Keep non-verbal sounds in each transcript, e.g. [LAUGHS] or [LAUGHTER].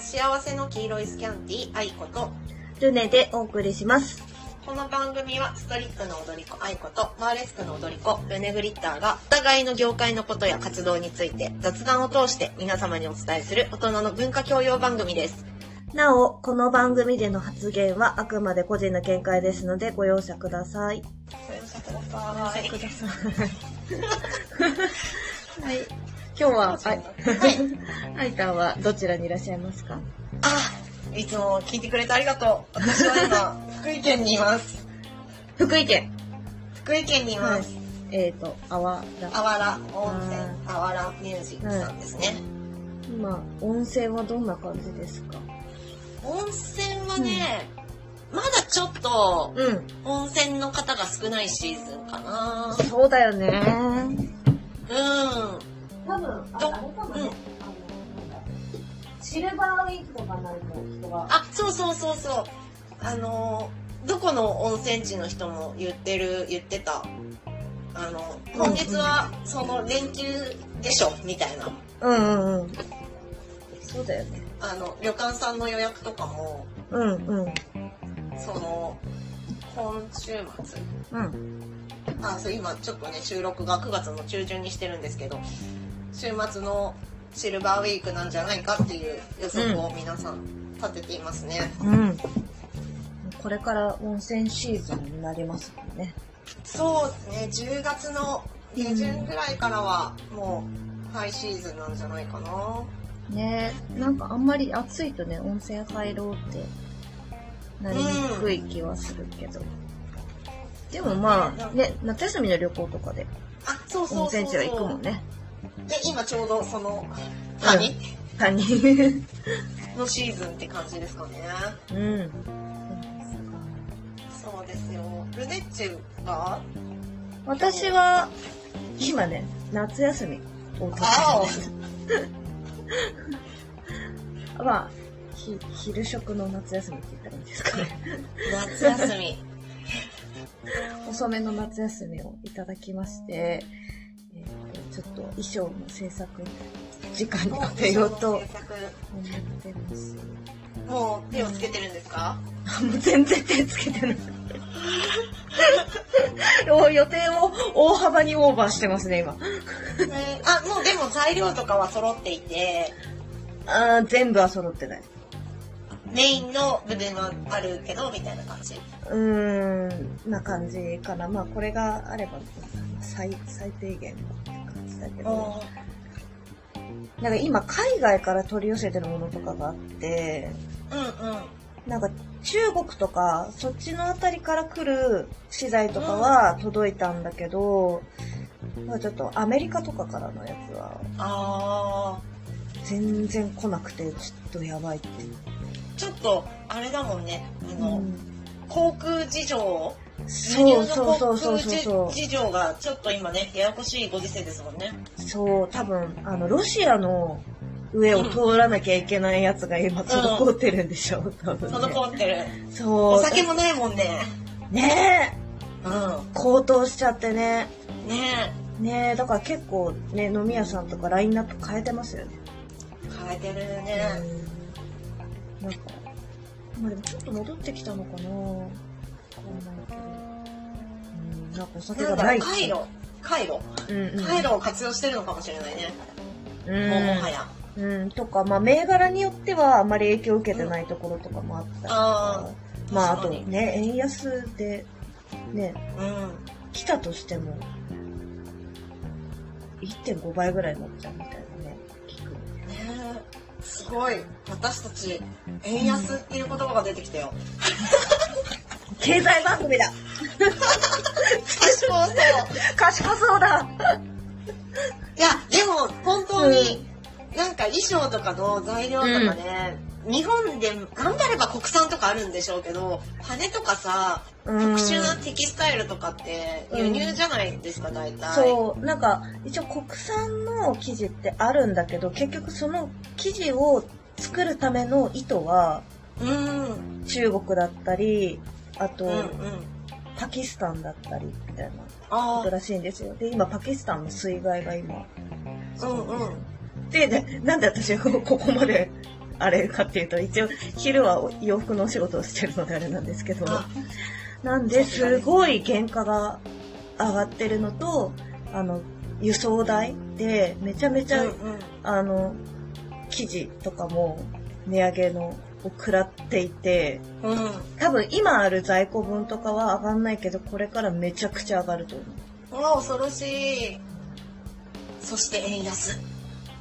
幸せの黄色いスキャンティー、愛子と、ルネでお送りします。この番組はストリップの踊り子愛子とマーレスクの踊り子ルネグリッターがお互いの業界のことや活動について雑談を通して皆様にお伝えする大人の文化教養番組です。なお、この番組での発言はあくまで個人の見解ですのでご容赦ください。ご容赦ください。ください。[LAUGHS] [LAUGHS] はい。今日は、あい、はい。あいたんはどちらにいらっしゃいますか？あ、いつも聞いてくれてありがとう。私は今、[LAUGHS] 福井県にいます。福井県。福井県にいます。えっ、ー、と、あわら。あわら温泉、あわらミュージックさんですね。今、温泉はどんな感じですか？温泉はね、まだちょっと、うん。温泉の方が少ないシーズンかな。そうだよね。うん。多分、あどあれかもねうんシルバーウィークとかになると人が。あ、そうそうそうそう。あのー、どこの温泉地の人も言ってる、言ってた。あの、今月はその連休でしょ、みたいな。うんうんうん。そうだよね。あの、旅館さんの予約とかも、うんうん。その、今週末うん。あ、そう、今ちょっとね、収録が9月の中旬にしてるんですけど、週末のシルバーウィークなんじゃないかっていう予測を皆さん立てていますね。うん。これから温泉シーズンになりますもんね。そうですね、10月の下旬ぐらいからはもうハイシーズンなんじゃないかな。ねなんかあんまり暑いとね、温泉入ろうってなりにくい気はするけど。でもまあ、ね、夏休みの旅行とかで温そうそう。泉地は行くもんね。で、今ちょうどその、谷？谷。[LAUGHS] のシーズンって感じですかね。うん。そうですよ。ルネッチェが私は、今ね、夏休みを取ってあます。[LAUGHS] まあ、ひ昼食の夏休みって言ったらいいんですかね。夏休み。[LAUGHS] 遅めの夏休みをいただきまして、ちょっと衣装の制作時間に当てようと思ってます。もう手をつけてるんですか？もう全然手つけてない。予定を大幅にオーバーしてますね、今。ねあ、もうでも材料とかは揃っていて、あー全部は揃ってない。メインの部分はあるけど、みたいな感じ？うーん、な感じかな。まあ、これがあれば、最、最低限って感じだけど。なんか今、海外から取り寄せてるものとかがあって、うんうん。なんか中国とか、そっちのあたりから来る資材とかは届いたんだけど、まあちょっとアメリカとかからのやつはあ全然来なくて、ちょっとやばいって。ー、ちょっと、あれだもんね。あの、うん航空事情、輸そうそう航そうそう空そう事情がちょっと今ね、ややこしいご時世ですもんね。そう、多分、あの、ロシアの上を通らなきゃいけないやつが今滞ってるんでしょ、多分、ね。滞ってる。そう。お酒もないもんね。ねえ、う高騰しちゃってね。ん。ねねえ、だから結構ね、飲み屋さんとかラインナップ変えてますよね。え。変えてるね。うんなんか、まあでもちょっと戻ってきたのかなわかんないけど。うん、なんかお酒がない回路。回路。うんうん。回路を活用してるのかもしれないね。うん、もはや。うん、とか、まあ銘柄によってはあまり影響を受けてないところとかもあったりとか。あまああとね、円安で、ね、うん。来たとしても、1.5倍ぐらいになっちゃうみたいなね、聞く。ねえすごい。私たち、円安っていう言葉が出てきたよ。[LAUGHS] 経済番組だ賢そう。賢そうだいや、でも、本当に、なんか衣装とかの材料とかね、日本で頑張れば国産とかあるんでしょうけど、羽とかさ、特殊なテキスタイルとかって輸入じゃないですか、大体。そう、なんか、一応国産の生地ってあるんだけど、結局その生地を作るための糸はう。うん。中国だったり、あと、うんうん。パキスタンだったりみたいなあことらしいんですよ。で、今パキスタンの水害が今。あ、うんうん。で、ね、なんで私 [LAUGHS] ここまであれかっていうと、一応昼は洋服のお仕事をしてるのであれなんですけど、あなんで、すごい原価が上がってるのと、あの、輸送代で、めちゃめちゃ、うんうんあの、生地とかも値上げのを食らっていて、うん。多分今ある在庫分とかは上がんないけど、これからめちゃくちゃ上がると思う。うわ、恐ろしい。そして円安。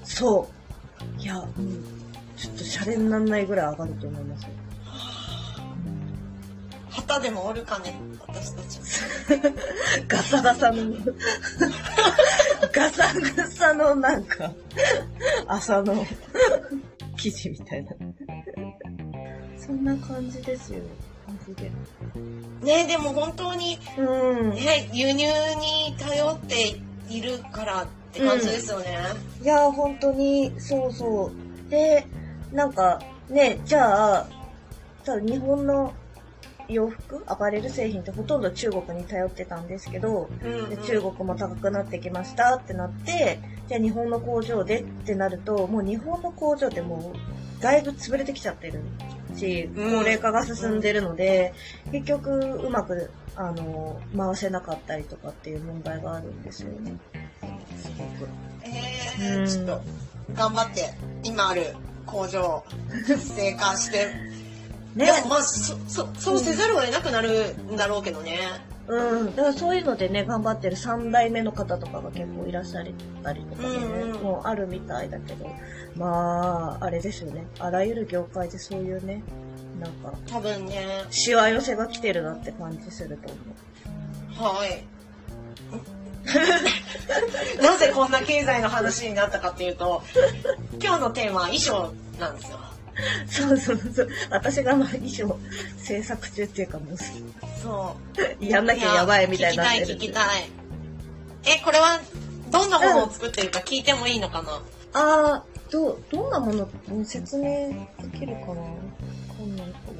そう。いや、うん、ちょっとシャレになんないぐらい上がると思いますよ。旗でもおるかね、私たち。[LAUGHS] ガサガサの、[LAUGHS] ガサガサのなんか、朝の生地みたいな。[LAUGHS] そんな感じですよ。マジで。ねでも本当に、うん。ね、輸入に頼っているからって感じですよね。いや、本当に、そうそう。で、なんか、ね、じゃあ、多分日本の洋服、アパレル製品ってほとんど中国に頼ってたんですけど、うんうんで中国も高くなってきましたってなって、じゃあ日本の工場でってなると、もう日本の工場ってもう、だいぶ潰れてきちゃってるし、うん高齢化が進んでるので、結局うまく、あの、回せなかったりとかっていう問題があるんですよね。すごく。えー、うんちょっと、頑張って、今ある工場、活性化して。[LAUGHS] ねでもまあ、そ、そ、そうせざるを得なくなるんだろうけどね。うん。だからそういうのでね、頑張ってる3代目の方とかが結構いらっしゃったりとかでね、うんうんもうあるみたいだけど、まあ、あれですよね。あらゆる業界でそういうね、なんか、多分ね。しわ寄せが来てるなって感じすると思う。はい。[LAUGHS] なぜこんな経済の話になったかっていうと、今日のテーマは衣装なんですよ。[LAUGHS] そうそうそう。私がまあ衣装制作中っていうかもう、そう。やんなきゃやばいみたいになってる。聞きたい、聞きたい。え、これは、どんなものを作ってるか聞いてもいいのかな、あー、どう、どんなものうん説明できるか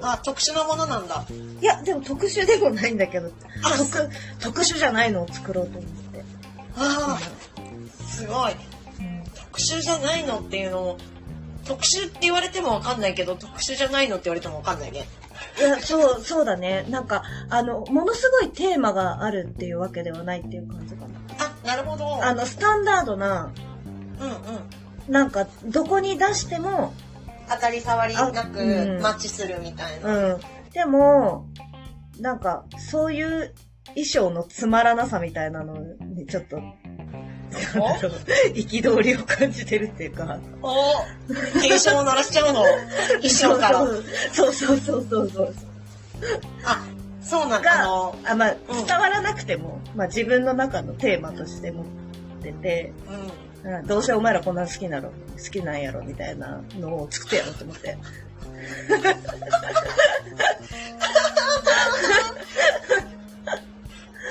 な？あ、特殊なものなんだ。いや、でも特殊でもないんだけど、あ特、特殊じゃないのを作ろうと思って。ああ、すごい。うん特殊じゃないのっていうのを、特殊って言われてもわかんないけど、特殊じゃないのって言われてもわかんないね。いや、そう、そうだね。なんか、あの、ものすごいテーマがあるっていうわけではないっていう感じかな。あ、なるほど。あの、スタンダードな、うんうん。なんか、どこに出しても、当たり障りなあくうんマッチするみたいな。うん。でも、なんか、そういう衣装のつまらなさみたいなのにちょっと、[LAUGHS] 憤りを感じてるっていうか。お？警鐘を鳴らしちゃうの？[LAUGHS] 衣装から？そうそうそうそうそう。あ、そうなんだ。があの、あ、まあ、うん伝わらなくても、まあ自分の中のテーマとして持ってて、うん。うんどうせお前らこんなの好きなの、好きなんやろみたいなのを作ってやろうと思って。[LAUGHS]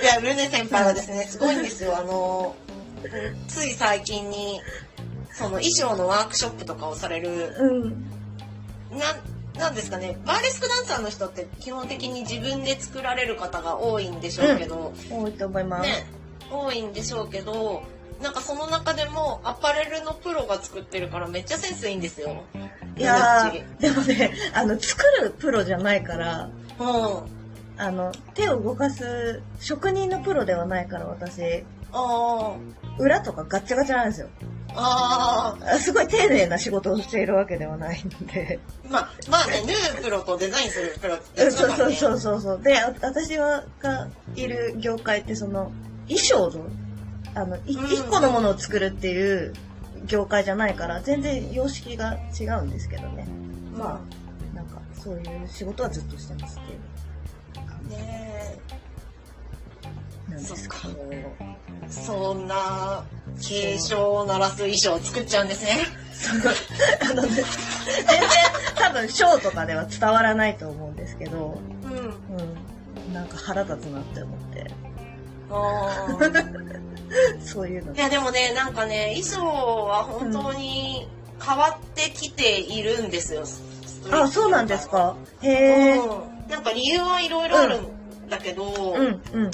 いや、ルネ先輩はですね、すごいんですよ。あの、つい最近に、その衣装のワークショップとかをされる、うん。なん、なんですかね、バーレスクダンサーの人って基本的に自分で作られる方が多いんでしょうけど、多いと思います。ね、多いんでしょうけど、なんかその中でもアパレルのプロが作ってるからめっちゃセンスいいんですよ。いやでもね、あの、作るプロじゃないから、うん。あの、手を動かす職人のプロではないから私、あ裏とかガッチャガチャなんですよ。あ、あすごい丁寧な仕事をしているわけではないので。まあ、まあね、縫うプロとデザインするプロってうんそうそうう。そうそうそう。で、あ私はがいる業界ってその、衣装の、あの、いうん一個のものを作るっていう業界じゃないから、全然様式が違うんですけどね。まあ、なんか、そういう仕事はずっとしてますっていうねなんですけど。えそんな、警鐘を鳴らす衣装を作っちゃうんですね。あのね、全然多分ショーとかでは伝わらないと思うんですけど、うん。うん。なんか腹立つなって思って。あーそういうのい。やでもね、なんかね、衣装は本当に変わってきているんですよ。あ、そうなんですか？へえ。うん。なんか理由はいろいろあるんだけど、うん、うん、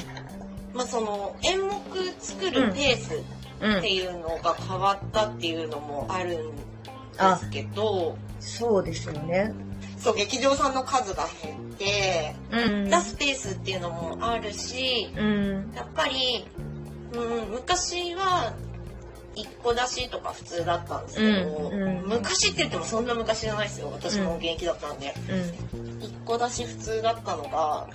まあその演目作るペースうんって。いうのが変わったっていうのもあるんですけど、そうですよね。そう、劇場さんの数が減って、うん出すスペースっていうのもあるし、うん。やっぱり、うん、昔は、一個出しとか普通だったんですけど、うんうん昔って言ってもそんな昔じゃないですよ。私も現役だったんで。うん。一個出し普通だったのが、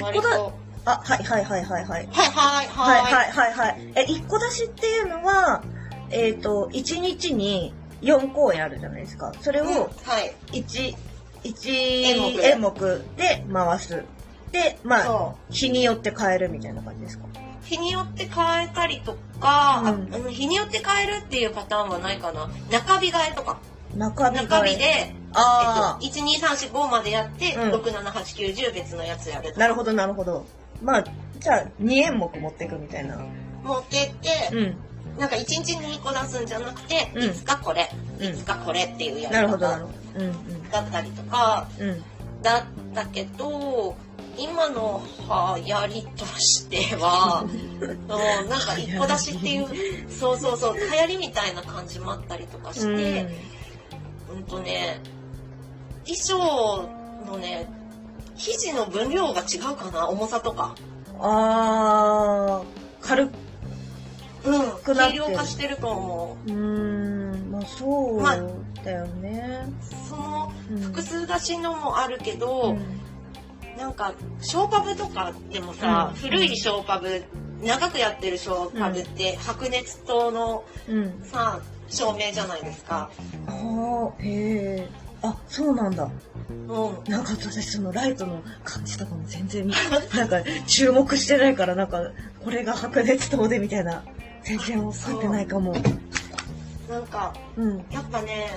割とだ、あ、はいはいはいはいはい。はいはいはいはい。はいはいはい。え、一個出しっていうのは、えっ、と、一日に4公演あるじゃないですか。それうんをはい。一、一演目で回す。で、まあ、そ日によって変えるみたいな感じですか？う。日によって変えたりとか、うんああの日によって変えるっていうパターンはないかな。中日替えとか。中日中日で、えっと、あ1、2、3、4、5までやって、うん6、7、8、9、10別のやつやるあ、なるほどなるほど。まあ、じゃあ2演目持っていくみたいな。持ってって、うん。なんか1日に2個出すんじゃなくて、うんいつかこれ、うんいつかこれっていうやり方だったりとか、うん。うん。だったけど、今の流行りとしては、[LAUGHS] うんなんか一個出しっていう、そうそうそう、流行りみたいな感じもあったりとかして、うんとね、衣装のね、生地の分量が違うかな、重さとか。あー、軽く、うん、くなってる軽量化してると思うーん、まあそうまあだよね。う。そのうん複数出しのもあるけど、うんなんか、ショーパブとかでもさ、うん古いショーパブ、長くやってるショーパブって、白熱灯のうん。さ、照明じゃないですか。はあ、へえ。あ、そうなんだ。うん。なんか私そのライトの感じとかも全然、[LAUGHS] なんか注目してないから、なんか、これが白熱灯でみたいな、全然分かってないかも。なんか、うん。やっぱね、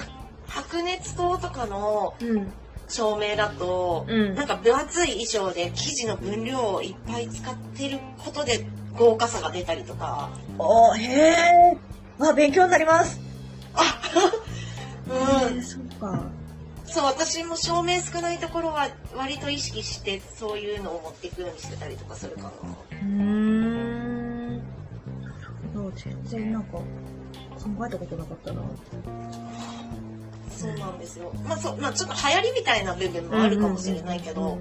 白熱灯とかのうん。照明だと、うんなんか分厚い衣装で生地の分量をいっぱい使ってることで豪華さが出たりとか。おへえ。あ、勉強になります。[LAUGHS] うへえ、ん。そうか。そう、私も照明少ないところは割と意識してそういうのを持っていくようにしてたりとかするかな。うーん。なるほど。全然なんか、考えたことなかったな。そうなんですよ。まあそう、まあちょっと流行りみたいな部分もあるかもしれないけど、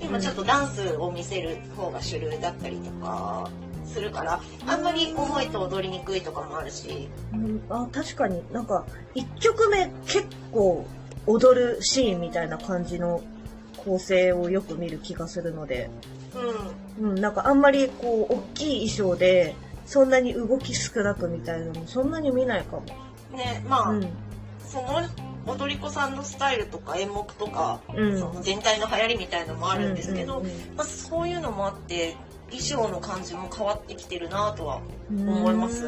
今ちょっとダンスを見せる方が主流だったりとかするから、あんまり重いと踊りにくいとかもあるし、うんあ確かになんか1曲目結構踊るシーンみたいな感じの構成をよく見る気がするので、ううん、なんかあんまりこう大きい衣装でそんなに動き少なくみたいなのもそんなに見ないかも。ん。ね、まあ、うん。その踊り子さんのスタイルとか演目とか、うん。その全体の流行りみたいのもあるんですけど、うんうんまあ、そういうのもあって衣装の感じも変わってきてるなとはうん思います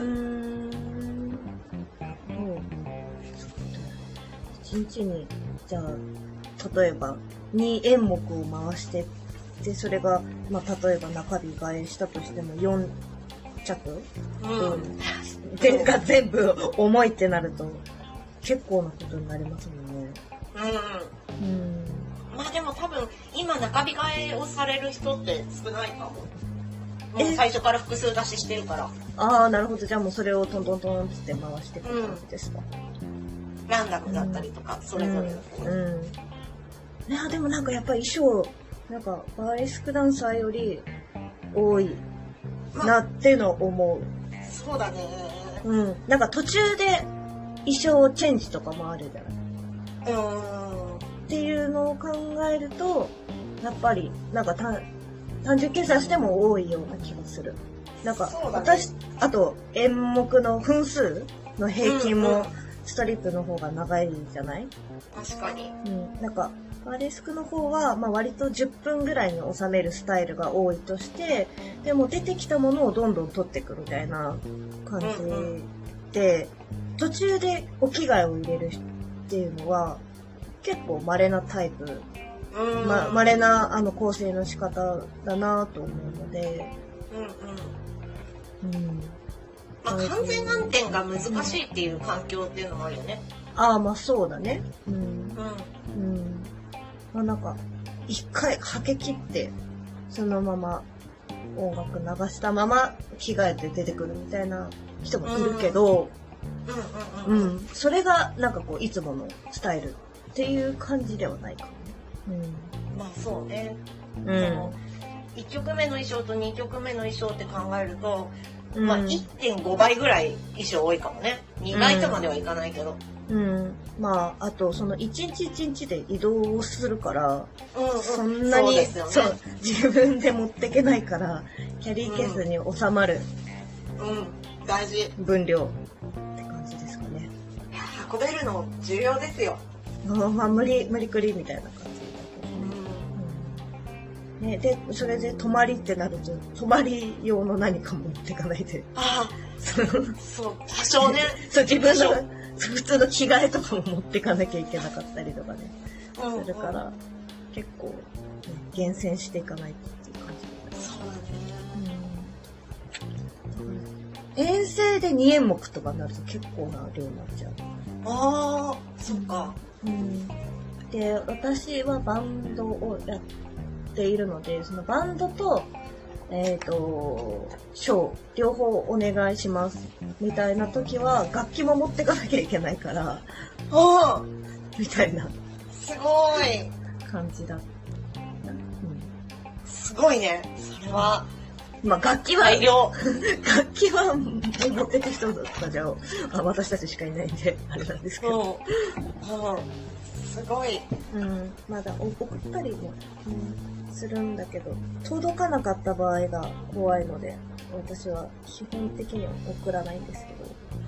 1日にじゃあ例えば2演目を回してでそれが、まあ、例えば中日替えしたとしても4着、うん、でが全部重いってなると結構なことになりますもんね。うん、うん、まあでも多分今中日替えをされる人って少ないかも。もう最初から複数出ししてるから。ああ、なるほど。じゃあもうそれをトントントンって回してくる感じですか。うんランダムだったりとか、それぞれのね。うん。うん。いや、でもなんかやっぱり衣装、なんかバーレスクダンサーより多いなってのを思う。そうだね。うん。なんか途中で衣装チェンジとかもあるじゃない。うーん。っていうのを考えると、やっぱり、なんか単単純計算しても多いような気がする。なんか、ね私、あと演目の分数の平均もうんうんストリップの方が長いじゃない？確かに。うん。なんか、バーレスクの方は、まあ割と10分ぐらいに収めるスタイルが多いとして、でも出てきたものをどんどん取っていくみたいな感じうんで、途中でお着替えを入れるっていうのは、結構稀なタイプうーん。ま、稀なあの構成の仕方だなと思うので、うんうん。うん。まあ完全暗転が難しいっていう環境っていうのもあるよね。ああ、まあそうだね。うん。うん。うん。まあなんか、一回はけ切って、そのまま音楽流したまま着替えて出てくるみたいな人もいるけど、うんうんうん。うん。それがなんかこう、いつものスタイルっていう感じではないかもね。まあそうね。うん。その1曲目の衣装と2曲目の衣装って考えると、うん。まあ1.5倍ぐらい衣装多いかもね。2倍とまではいかないけど。うん。まあ、あと、その一日一日で移動をするから、うん、うん、そんなに、ね。そう自分で持ってけないから、キャリーケースに収まるうん、大事。いや分量って感じですかね。運べるの重要ですよ。[LAUGHS] まあ、まあ、無理、無理くりみたいな感じね。ね、で、それで泊まりってなると、泊まり用の何かも持ってかないで。あそう、あ、そう、多少ね。[LAUGHS] そう自分の普通の着替えとかも持ってかなきゃいけなかったりとかね。うんするから、結構、ね厳選していかないとっていう感じ。そうだね。うん遠征で2演目とかになると結構な量になっちゃう。ああ、そっか。うん、で、私はバンドをやっているので、そのバンドと、えっ、と、ショー、両方お願いします。みたいな時は、楽器も持ってかなきゃいけないから、おお、みたいなすごい。感じだ。うんすごいね。それは、まあ、楽器は。[LAUGHS] 楽器は持ってく人だったじゃあ、私たちしかいないんで、あれなんですけうん。ど。うん。すごい。うん、まだ送ったりも、うん、するんだけど、届かなかった場合が怖いので、私は基本的には送らないんですけ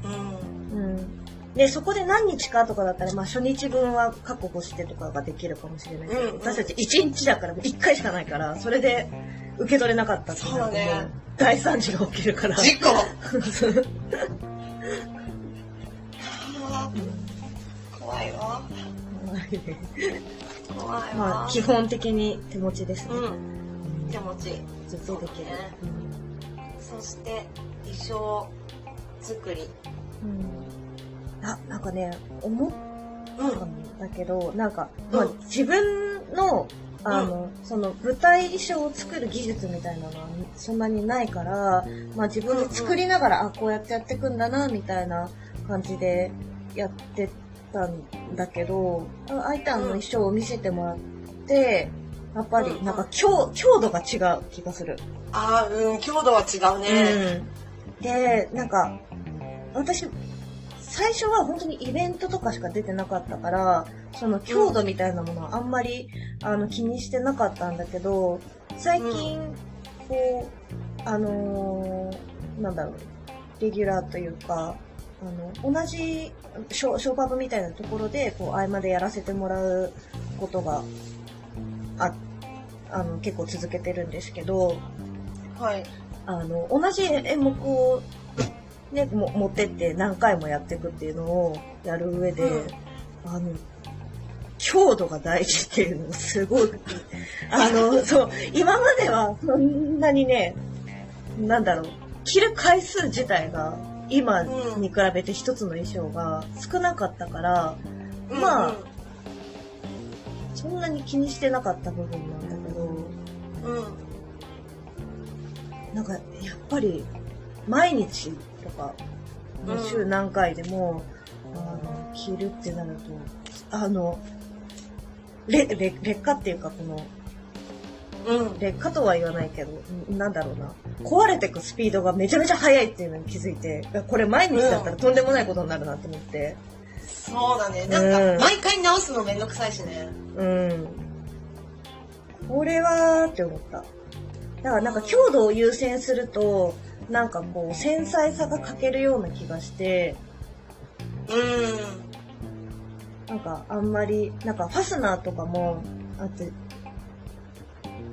うん。ど。うん。で、そこで何日かとかだったら、まあ初日分は確保してとかができるかもしれないけど、うんうん私たち1日だから1回しかないから、それで受け取れなかったってなるとね大惨事が起きるから。事故 [LAUGHS] あー怖いわ。怖いわ。まあ基本的に手持ちですね。うん。手持ち。ずっとできる。そして、衣装作り。うんあ、なんかね、思っうん。たんだけど、なんか、うんまあ、自分の、あの、その舞台衣装を作る技術みたいなのはそんなにないから、まあ自分で作りながら、あ、こうやってやっていくんだな、みたいな感じでやってたんだけど、あアイタンの衣装を見せてもらって、やっぱりなんか強強度が違う気がする。ああ、うん、強度は違うね。うん、で、なんか、私、最初は本当にイベントとかしか出てなかったから、その強度みたいなものはあんまり、あの気にしてなかったんだけど、最近、こう、あのーなんだろう、レギュラーというか、あの、同じショショーパブみたいなところで、こう、合間でやらせてもらうことが、あ、あの、結構続けてるんですけど、はい。あの、同じ演目を、ね、も持ってって何回もやっていくっていうのをやる上で、うんあの、強度が大事っていうのがすごい、[LAUGHS] あの、そう、今まではそんなにね、なんだろう、着る回数自体が今に比べて一つの衣装が少なかったから、まあうん。そんなに気にしてなかった部分なんだけど、うん、うん。なんか、やっぱり、毎日とか、週何回でも、あの、着るってなると、あの、れ、れ、劣化っていうか、この、うん。劣化とは言わないけど、んなんだろうな。壊れてくスピードがめちゃめちゃ速いっていうのに気づいて、これ毎日だったらとんでもないことになるなと思って。そうだね。なんうんか、毎回直すのめんどくさいしね。うん。これは、って思った。だからなんか強度を優先すると、なんかこう、繊細さが欠けるような気がして、うなんかあんまり、なんかファスナーとかもあって、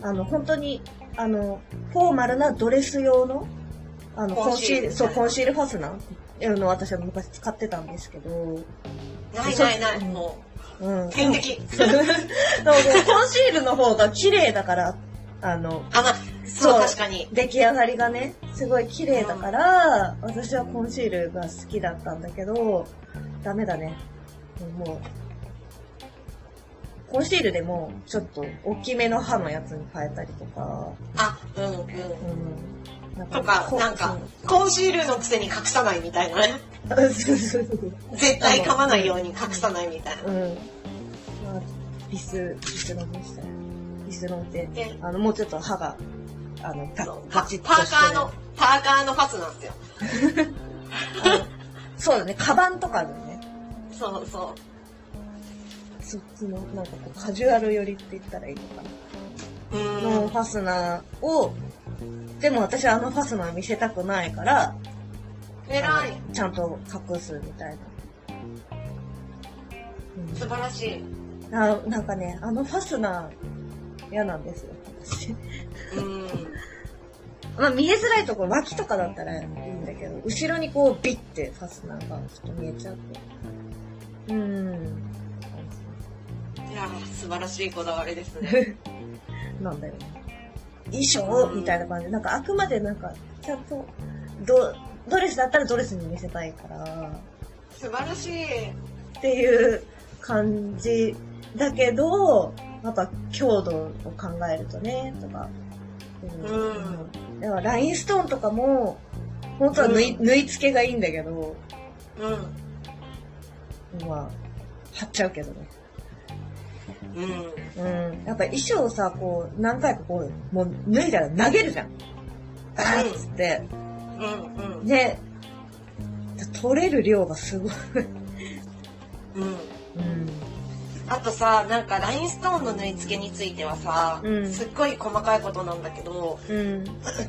あの、本当に、あの、フォーマルなドレス用の、あの、コンシールそう、コンシールファスナーのを私は昔使ってたんですけど、ん。ないないない。うんもうん。う、天敵。[LAUGHS] コンシールの方が綺麗だから、あの、あ、まあ、そう、確かに。出来上がりがね、すごい綺麗だから、私はコンシールが好きだったんだけど、ダメだね。もう、コンシールでも、ちょっと、大きめの刃のやつに変えたりとか、あ、うん、うん。うん。とか、こなんか、コンシールのくせに隠さないみたいなね。うんそうそうそう絶対噛まないように隠さないみたいな。うん。ビス、ビスロンでしたよ。ビスロンってで、あの、もうちょっと歯が、あの、パガチッとパーカーの、パーカーのファスなんですよ。[LAUGHS] そうだね、カバンとかのね、そうそそっちの、なんかこう、カジュアル寄りって言ったらいいのかな。のん。ファスナーを、でも私はあのファスナー見せたくないから、偉い。ちゃんと隠すみたいな。うん素晴らしい。あなんかね、あのファスナー嫌なんですよ、私。うん。[LAUGHS] まあ見えづらいところ、脇とかだったらいいんだけど、後ろにこうビッてファスナーがちょっと見えちゃって。うーん。いやー、素晴らしいこだわりですね。[LAUGHS] なんだよね。衣装みたいな感じで、なんかあくまでなんか、ちゃんと、ド、ドレスだったらドレスに見せたいから、素晴らしい。っていう感じだけど、やっぱ強度を考えるとね、とか。うんだからラインストーンとかも、本当は縫い,、縫い付けがいいんだけど、うん。まあ、貼っちゃうけどね。うん。うん。やっぱ衣装をさ、こう、何回かこう、もう脱いだら投げるじゃん。バーッつって。うん。うん。で、取れる量がすごい。うん。うん。あとさ、なんかラインストーンの縫い付けについてはさ、うんすっごい細かいことなんだけど、うん。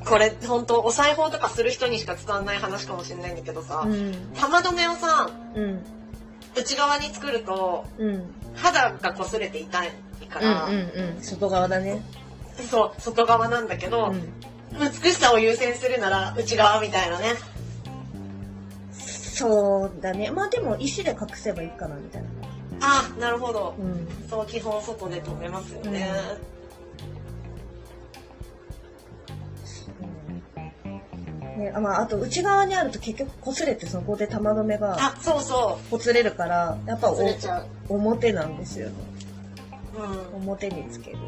これ本当お裁縫とかする人にしか伝わんない話かもしれないんだけどさ、うん。玉止めをさ、うん。内側に作るとうん。肌が擦れて痛いかうん。ら、うん。うん。外側だね。そう、外側なんだけど、うん。美しさを優先するなら内側みたいなね。そうだね。まあでも石で隠せばいいかな、みたいな。あ、なるほど。うん。そう、基本外で止めますよね。ね、あまあ、あと内側にあると結局擦れてそこで玉止めがあ、そうそほつれるから、やっぱ表なんですよね。うん。表につける。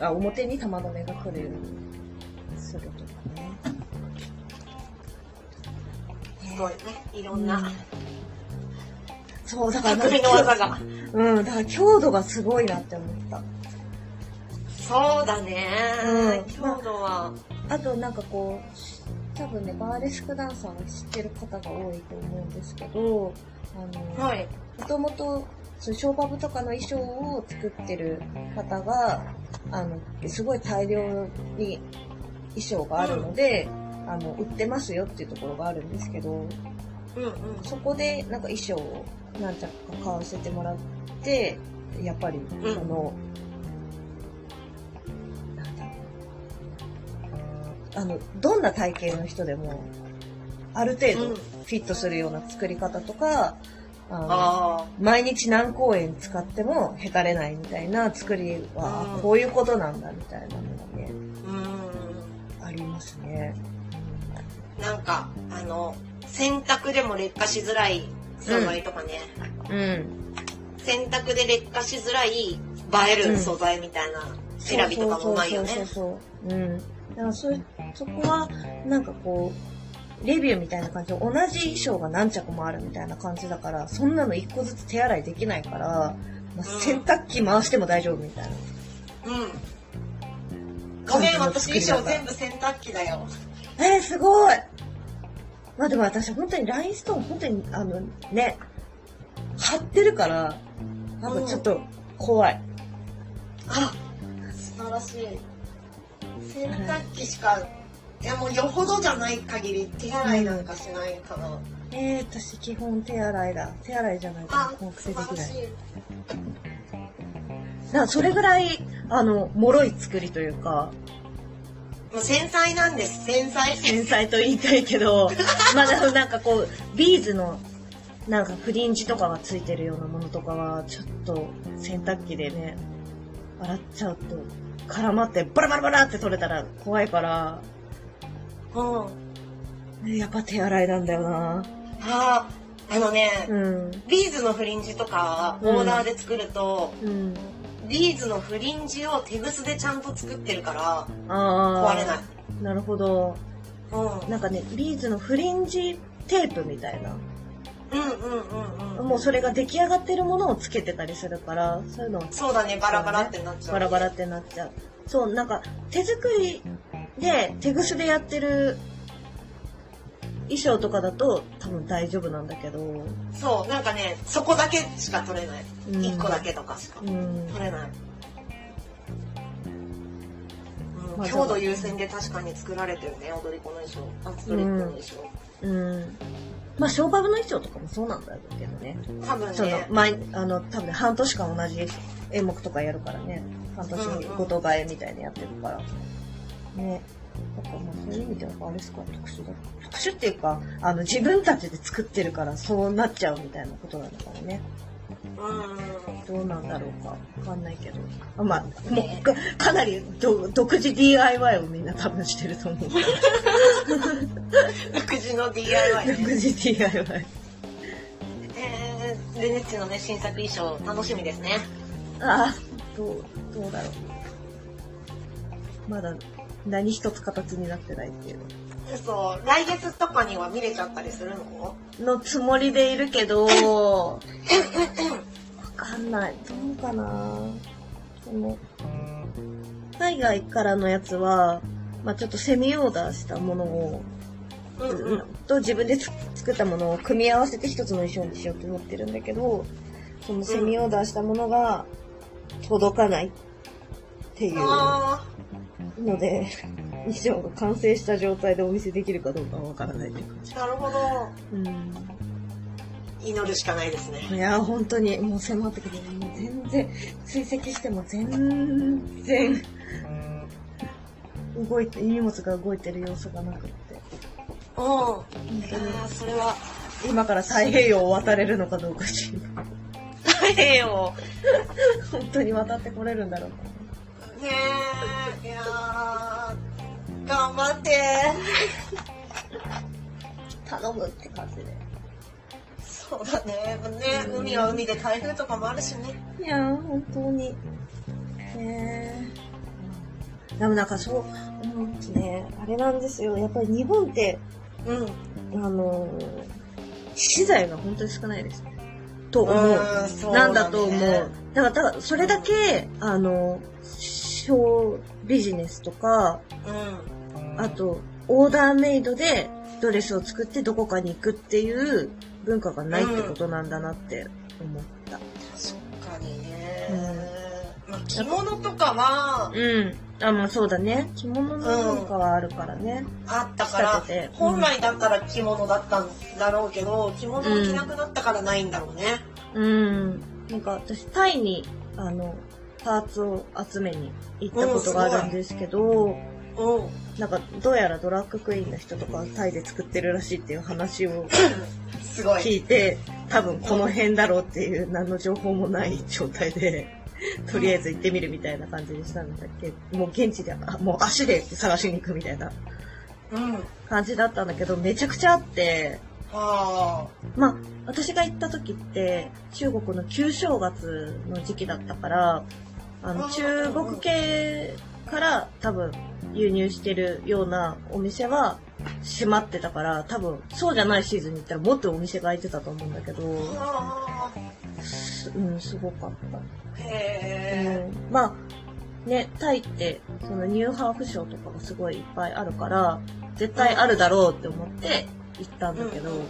あ、表に玉止めが来るようにするとかね。すごいね。いろんなそう、だから匠の技が。うん、だから強度がすごいなって思った。そうだね。うん強度は。あとなんかこう、多分ね、バーレスクダンサーは知ってる方が多いと思うんですけど、あの、はい。もともと、そうショーパブとかの衣装を作ってる方が、あの、すごい大量に衣装があるので、あの、売ってますよっていうところがあるんですけど、うんうん。そこでなんか衣装を何着か買わせてもらって、やっぱり、んその、なんあの、どんな体型の人でも、ある程うん度フィットするような作り方とか、あ毎日何公演使ってもへたれないみたいな作りは、うんこういうことなんだみたいなのがね、あ。うん。ありますね。なんか、あの、洗濯でも劣化しづらい素材とかね。うん。洗濯で劣化しづらい映える素材みたいな選びとかもうまいよね。そうそうそうそう。うん。だからそれ、そこは、なんかこう、レビューみたいな感じで、同じ衣装が何着もあるみたいな感じだから、そんなの一個ずつ手洗いできないから、まあうん洗濯機回しても大丈夫みたいな。うん。ごめん、私衣装全部洗濯機だよ。えー、すごいまあでも私本当にラインストーン本当にあのね、貼ってるから、なんかちょっと怖い。あ、素晴らしい。洗濯機しか、いやもうよほどじゃない限り手洗いなんかしないかな。えー、私基本手洗いだ。手洗いじゃないとあもう、素癖できない。晴らしい。だからそれぐらい、あの、脆い作りというか、もう繊細なんです、繊細。繊細と言いたいけど、[LAUGHS] まあでもなんかこう、ビーズの、なんかフリンジとかがついてるようなものとかは、ちょっと洗濯機でね、洗っちゃうと、絡まってバラバラバラって取れたら怖いから、うん。やっぱ手洗いなんだよな。ああ、あのね、うん。ビーズのフリンジとかオーダーで作ると、うん。ビーズのフリンジをテグスでちゃんと作ってるから、ああ。壊れない。なるほど。うん。なんかね、ビーズのフリンジテープみたいなうんうんうんうん。もうそれが出来上がってるものをつけてたりするから、そういうのをそうだね、バラバラってなっちゃう。バラバラってなっちゃう。そう、なんか手作りで手ぐすでやってる衣装とかだと多分大丈夫なんだけど、そう、なんかね、そこだけしか取れない。うん一個だけとかしかうん。取れない。うんまあ強度優先で確かに作られてるね、踊り子の衣装。あ、ストリップの衣装。うん。まあ、ショーパブの衣装とかもそうなんだけどね。多分そのね、、毎、あの、多分半年間同じ演目とかやるからね。半年にごと替えみたいにやってるから。ね。だからまあそういう意味ではあれですか、特殊だ。特殊っていうか、あの、自分たちで作ってるからそうなっちゃうみたいなことなのかもね。うん。どうなんだろうか。わかんないけど。あまあ、もうか、かなりど独自 DIY をみんな多分してると思う。[LAUGHS] 独自の DIY 独ね。自 DIY。えー、レネッチのね、新作衣装、楽しみですね。ああ、どう、どうだろう。まだ何一つ形になってないっていう。そう、来月とかには見れちゃったりするの？のつもりでいるけど、わかんない。どうかな。その、海外からのやつは、まあちょっとセミオーダーしたものを、うんうん。と自分でつ作ったものを組み合わせて一つの衣装にしようと思ってるんだけど、そのセミオーダーしたものが届かないっていう。あので、衣装が完成した状態でお見せできるかどうかはわからないって感じー、。なるほど。うん。祈るしかないですね。いや、本当に、もう迫ってくる。もう全然、追跡しても全然、動いて、荷物が動いてる様子がなくって。うん。本い当にそれは、今から太平洋を渡れるのかどうかしら。大変よ。本当に渡ってこれるんだろうか。ねえ、いやー、頑張って。頼むって感じで。そうだね。ね、海は海で台風とかもあるしね。いやー、本当に。ねえ。でもなんかそう、思うんですね。あれなんですよ。やっぱり日本って、うん。あのー資材が本当に少ないです。と思う。うなんだと思う。ねだから、だからそれだけ、あの、小ビジネスとか、うん。あと、オーダーメイドでドレスを作ってどこかに行くっていう文化がないってことなんだなって思った。確かにね。まあ、着物とかは、うん。あ、まあそうだね。着物の文化はあるからね。あったから本来だったら着物だったんだろうけど、着物を着なくなったからないんだろうね。うん。なんか私、タイに、あの、パーツを集めに行ったことがあるんですけど、うん。なんか、どうやらドラッグクイーンの人とかタイで作ってるらしいっていう話を。[COUGHS] 聞いて、多分この辺だろうっていう何の情報もない状態で、とりあえず行ってみるみたいな感じにしたんだけど、もう現地で、あもう足で探しに行くみたいなうん。感じだったんだけど、めちゃくちゃあって、あまあ、私が行った時って、中国の旧正月の時期だったから、あの、中国系から多分輸入してるようなお店は閉まってたから、多分そうじゃないシーズンに行ったらもっとお店が開いてたと思うんだけど、うん、すごかった。あ。へえ。うん、まあ、ね、タイって、そのニューハーフショーとかがすごいいっぱいあるから、絶対あるだろうって思って行ったんだけど、うん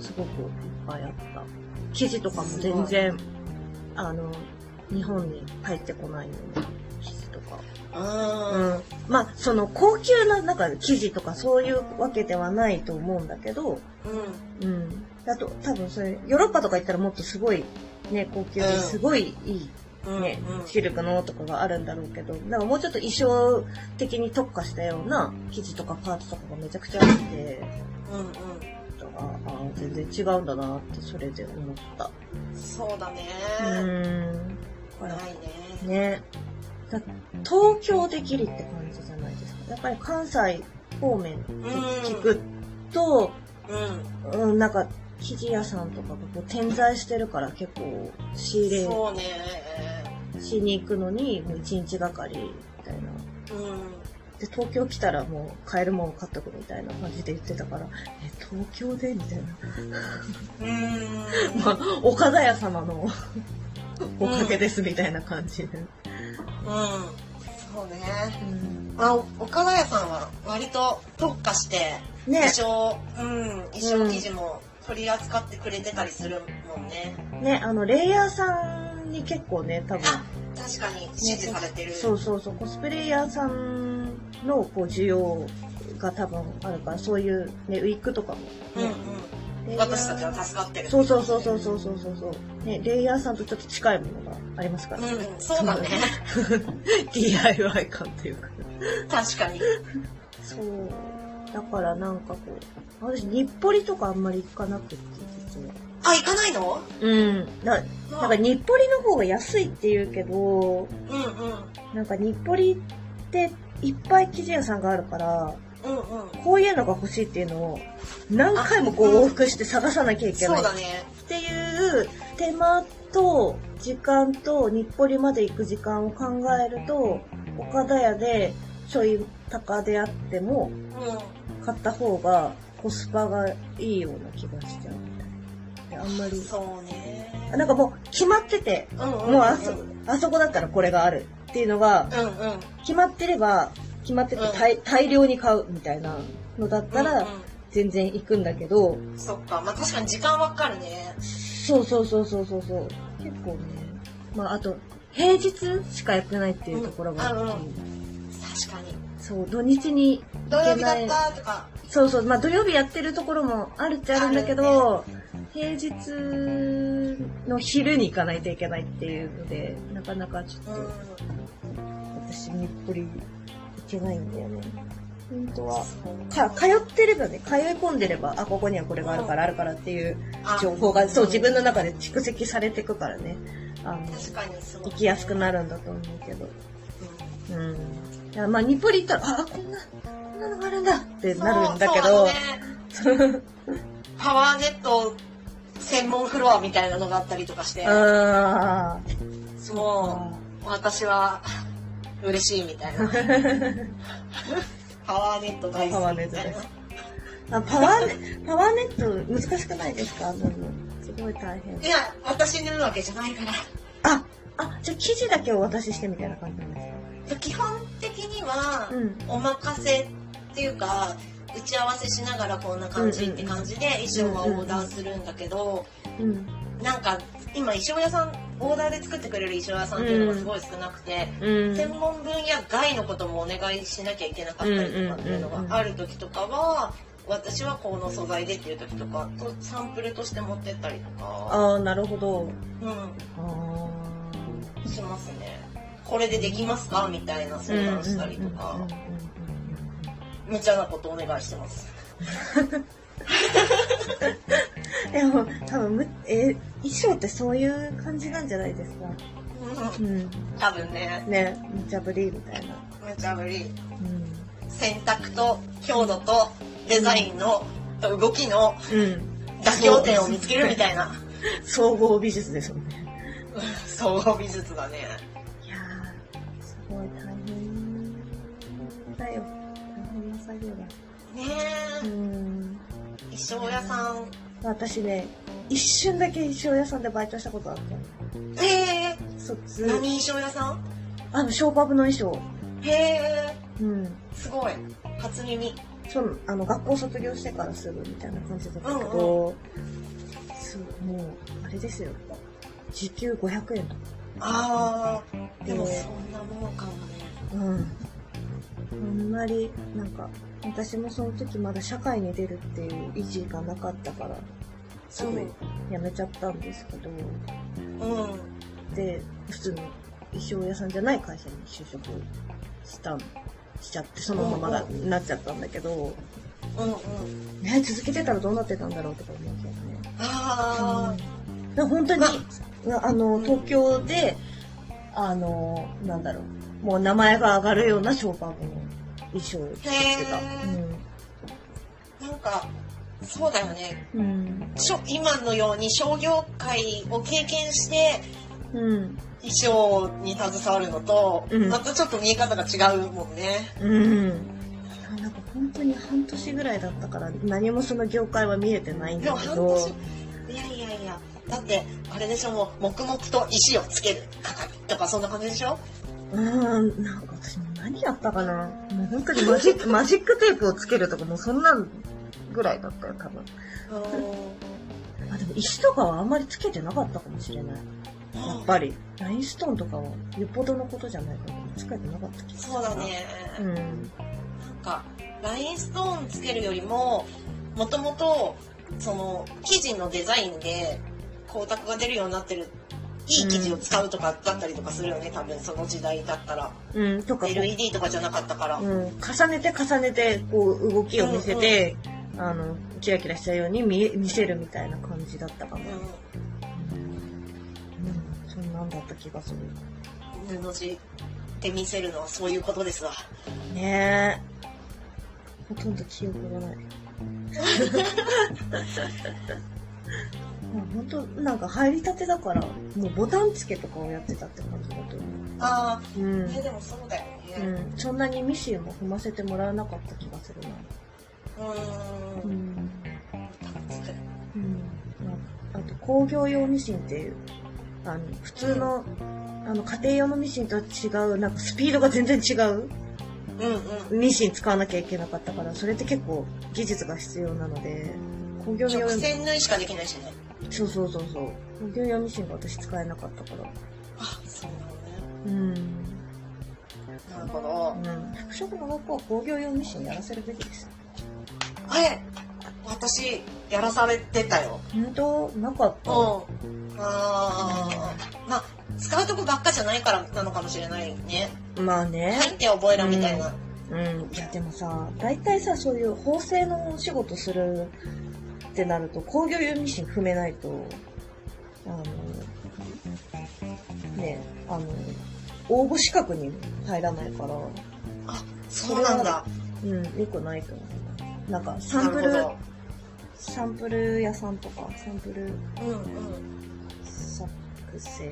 すごくいっぱいあった。生地とかも全然、あの、日本に入ってこないような生地とか。う。うんん。まあ、その高級な、なんか生地とかそういうわけではないと思うんだけど、うん。うん。あと、多分それ、ヨーロッパとか行ったらもっとすごい、ね、高級ですごいいいうん。ね、うんシルクのとかがあるんだろうけど、なんかもうちょっと衣装的に特化したような生地とかパーツとかがめちゃくちゃあって、うんうん。ああ全然違うんだなってそれで思った。そうだね。うーん。ほらね。東京でギリって感じじゃないですか。やっぱり関西方面で聞くと、うん。うん、なんか生地屋さんとかがこう点在してるから結構仕入れそうね。しに行くのにもう一日がかりみたいな。うん。で、東京来たらもう買えるもん買っとくみたいな感じで言ってたから、え、東京で？みたいな。うーん。[LAUGHS] まあ、岡田屋様のおかげですみたいな感じで。うん。そうね。うんあ、岡田屋さんは割と特化して、ね衣、装、うん、衣装生地も取り扱ってくれてたりするもんね。ね、あの、レイヤーさんに結構ね、多分、あ、確かに支持されてる。そうそうそう、コスプレイヤーさんのこう需要が多分あるから、そういうね、ウィッグとかも、うんねうん。私たちは助かってる。そうそうそうそうそうそうそう。ねレイヤーさんとちょっと近いものがありますから、ね、うんそうだね。[LAUGHS] DIY 感というか。確かに。そう。だからなんかこう私日暮里とかあんまり行かなくて実は。あ行かないの？うん。ななんか日暮里の方が安いって言うけどうんうん。なんか日暮里っていっぱい生地屋さんがあるからうんうん。こういうのが欲しいっていうのを何回もこう往復して探さなきゃいけないうだね。ていう手間と時間と日暮里まで行く時間を考えると、岡田屋でちょい高であってもう買った方がコスパがいいような気がしちゃうみたいな。であんまりん。、そうね。なんかもう決まってて、うんうん、うん。もうあそ、あそこだったらこれがあるっていうのが、うんうん。決まってれば、決まっててうん大,、大量に買うみたいなのだったらうん全然行くんだけど、うん、そっか。まあ確かに時間はかかるね。そうそうそうそうそうそう。結構ね。まああと、平日しかやってないっていうところがうん大きい。確かに。そう、土日に土曜日だっ。たとか。そうそう、まあ土曜日やってるところもあるっちゃあるんだけど、平日の昼に行かないといけないっていうので、なかなかちょっうんと。私日暮里行けないんだよね。本当は。か、通ってればね、通い込んでれば、あ、ここにはこれがあるから、あるからっていうあ情報が、そう、自分の中で蓄積されていくからね。あの、確かにそう。行きやすくなるんだと思うけど。うんうん。いや、まあ、日暮里行ったら、あ、こんな、こんなのがあるんだってなるんだけそうど、ね [LAUGHS] パワーネット専門フロアみたいなのがあったりとかして、あもう、私は嬉しいみたいな。[LAUGHS] パワーネット大好き。パワーネット大好あパワーネ、パワーネット難しくないですか？すごい大変い。や、私に塗るわけじゃないから。あ、あ、じゃあ生地だけお渡ししてみたいな感じなんですか？基本的には、うん。お任せっていうか、打ち合わせしながらこんな感じって感じで衣装はオーダーするんだけど、うん。なんか今衣装屋さん、オーダーで作ってくれる衣装屋さんっていうのがすごい少なくて、うん。専門分野外のこともお願いしなきゃいけなかったりとかっていうのがある時とかは、私はこの素材でっていう時とかとサンプルとして持ってったりとか、ああ、なるほど。うあん、しますね。これでできますか？みたいなあ。相談したりとか、無茶なことお願いしてます。[LAUGHS] [LAUGHS] でも、多分む、え、衣装ってそういう感じなんじゃないですか。うん。多分ね、ね、無茶ぶりみたいな。無茶ぶり。うん。選択と強度とデザインの、と動きのうん。妥協点を見つけるみたいな。[LAUGHS] 総合美術ですもんね。総合美術だね。いやー、すごい大変だよ。大変な作業だ。ねえ。うん。衣装屋さん。私ね、一瞬だけ衣装屋さんでバイトしたことあったの。え卒ー、何衣装屋さん？あの、ショーパブの衣装。へえ、うん。すごい。初耳。そう、あの、学校卒業してからすぐみたいな感じだったけど、そう、もう、あれですよ。時給500円とか。ああ、でもでそんなもんかもね。うん。あんまり、なんか、私もその時まだ社会に出るっていう意地がなかったから、すぐうん辞めちゃったんですけど、うん。で、普通の衣装屋さんじゃない会社に就職したん、しちゃって、そのままだなっちゃったんだけど、うんうん。ね、続けてたらどうなってたんだろうとか思うけどね。あで本当に、あの、うん東京で、あの、なんだろう、もう名前が上がるようなショーパブの衣装を作ってた。へあ、なんか、そうだよね。うん。しょ今のように商業界を経験して、うん。うん。衣装に携わるのと、うんまたちょっと見え方が違うもんね。うん。なんか本当に半年ぐらいだったから何もその業界は見えてないんだけど。年。いやいやいや。だって、あれでしょ、もう、黙々と石をつける係とか、そんな感じでしょ？うーん、なんか私も何やったかな？もう本当にマジック、[LAUGHS] マジックテープをつけるとかもうそんなんぐらいだったよ、多分。あ、でも石とかはあんまりつけてなかったかもしれない。やっぱり。ラインストーンとかはよっぽどのことじゃないからつけてなかった気がするな。そうだ。ね。うん。なんか、ラインストーンつけるよりも、もともと、その、生地のデザインで、光沢が出るようになってる、いい生地を使うとかだったりとかするよね、多分その時代だったら。うん、とかこう LED とかじゃなかったから。うん、重ねて重ねて、こう、動きを見せて、あの、キラキラしたように見え見せるみたいな感じだったかも。ううん、そんなんだった気がする。ん。布地で見せるのはそういうことですわ。ねえ。ほとんど記憶がない。[LAUGHS] もう本当なんか入りたてだから、もうボタン付けとかをやってたって感じだと思あう。うんあ、。え、でもそうだようね。ん。そんなにミシンも踏ませてもらわなかった気がするな。うんん。うん。ああと工業用ミシンっていう、あの、普通の、あの、家庭用のミシンとは違う、なんかスピードが全然違ううんうん。ミシン使わなきゃいけなかったから、それって結構技術が必要なので、工業用直、線縫いしかできないしね。そうそうそうそう。工業用ミシンが私使えなかったから。あ、そうなのね。うん。なるほど。うん。服飾の学校は工業用ミシンやらせるべきです。あれ、私、やらされてたよ。本当？なかった？うん。ああ、まあ、使うとこばっかじゃないからなのかもしれないね。まあね。入って覚えろみたいな。うん。いや、でもさ、大体さ、そういう縫製のお仕事するってなると、工業用ミシン踏めないと、あの、ね、あの、応募資格に入らないから、あ、そうなんだ。うん、よくないと思う。なんか、サンプルサンプル屋さんとか、サンプルうんうん。作成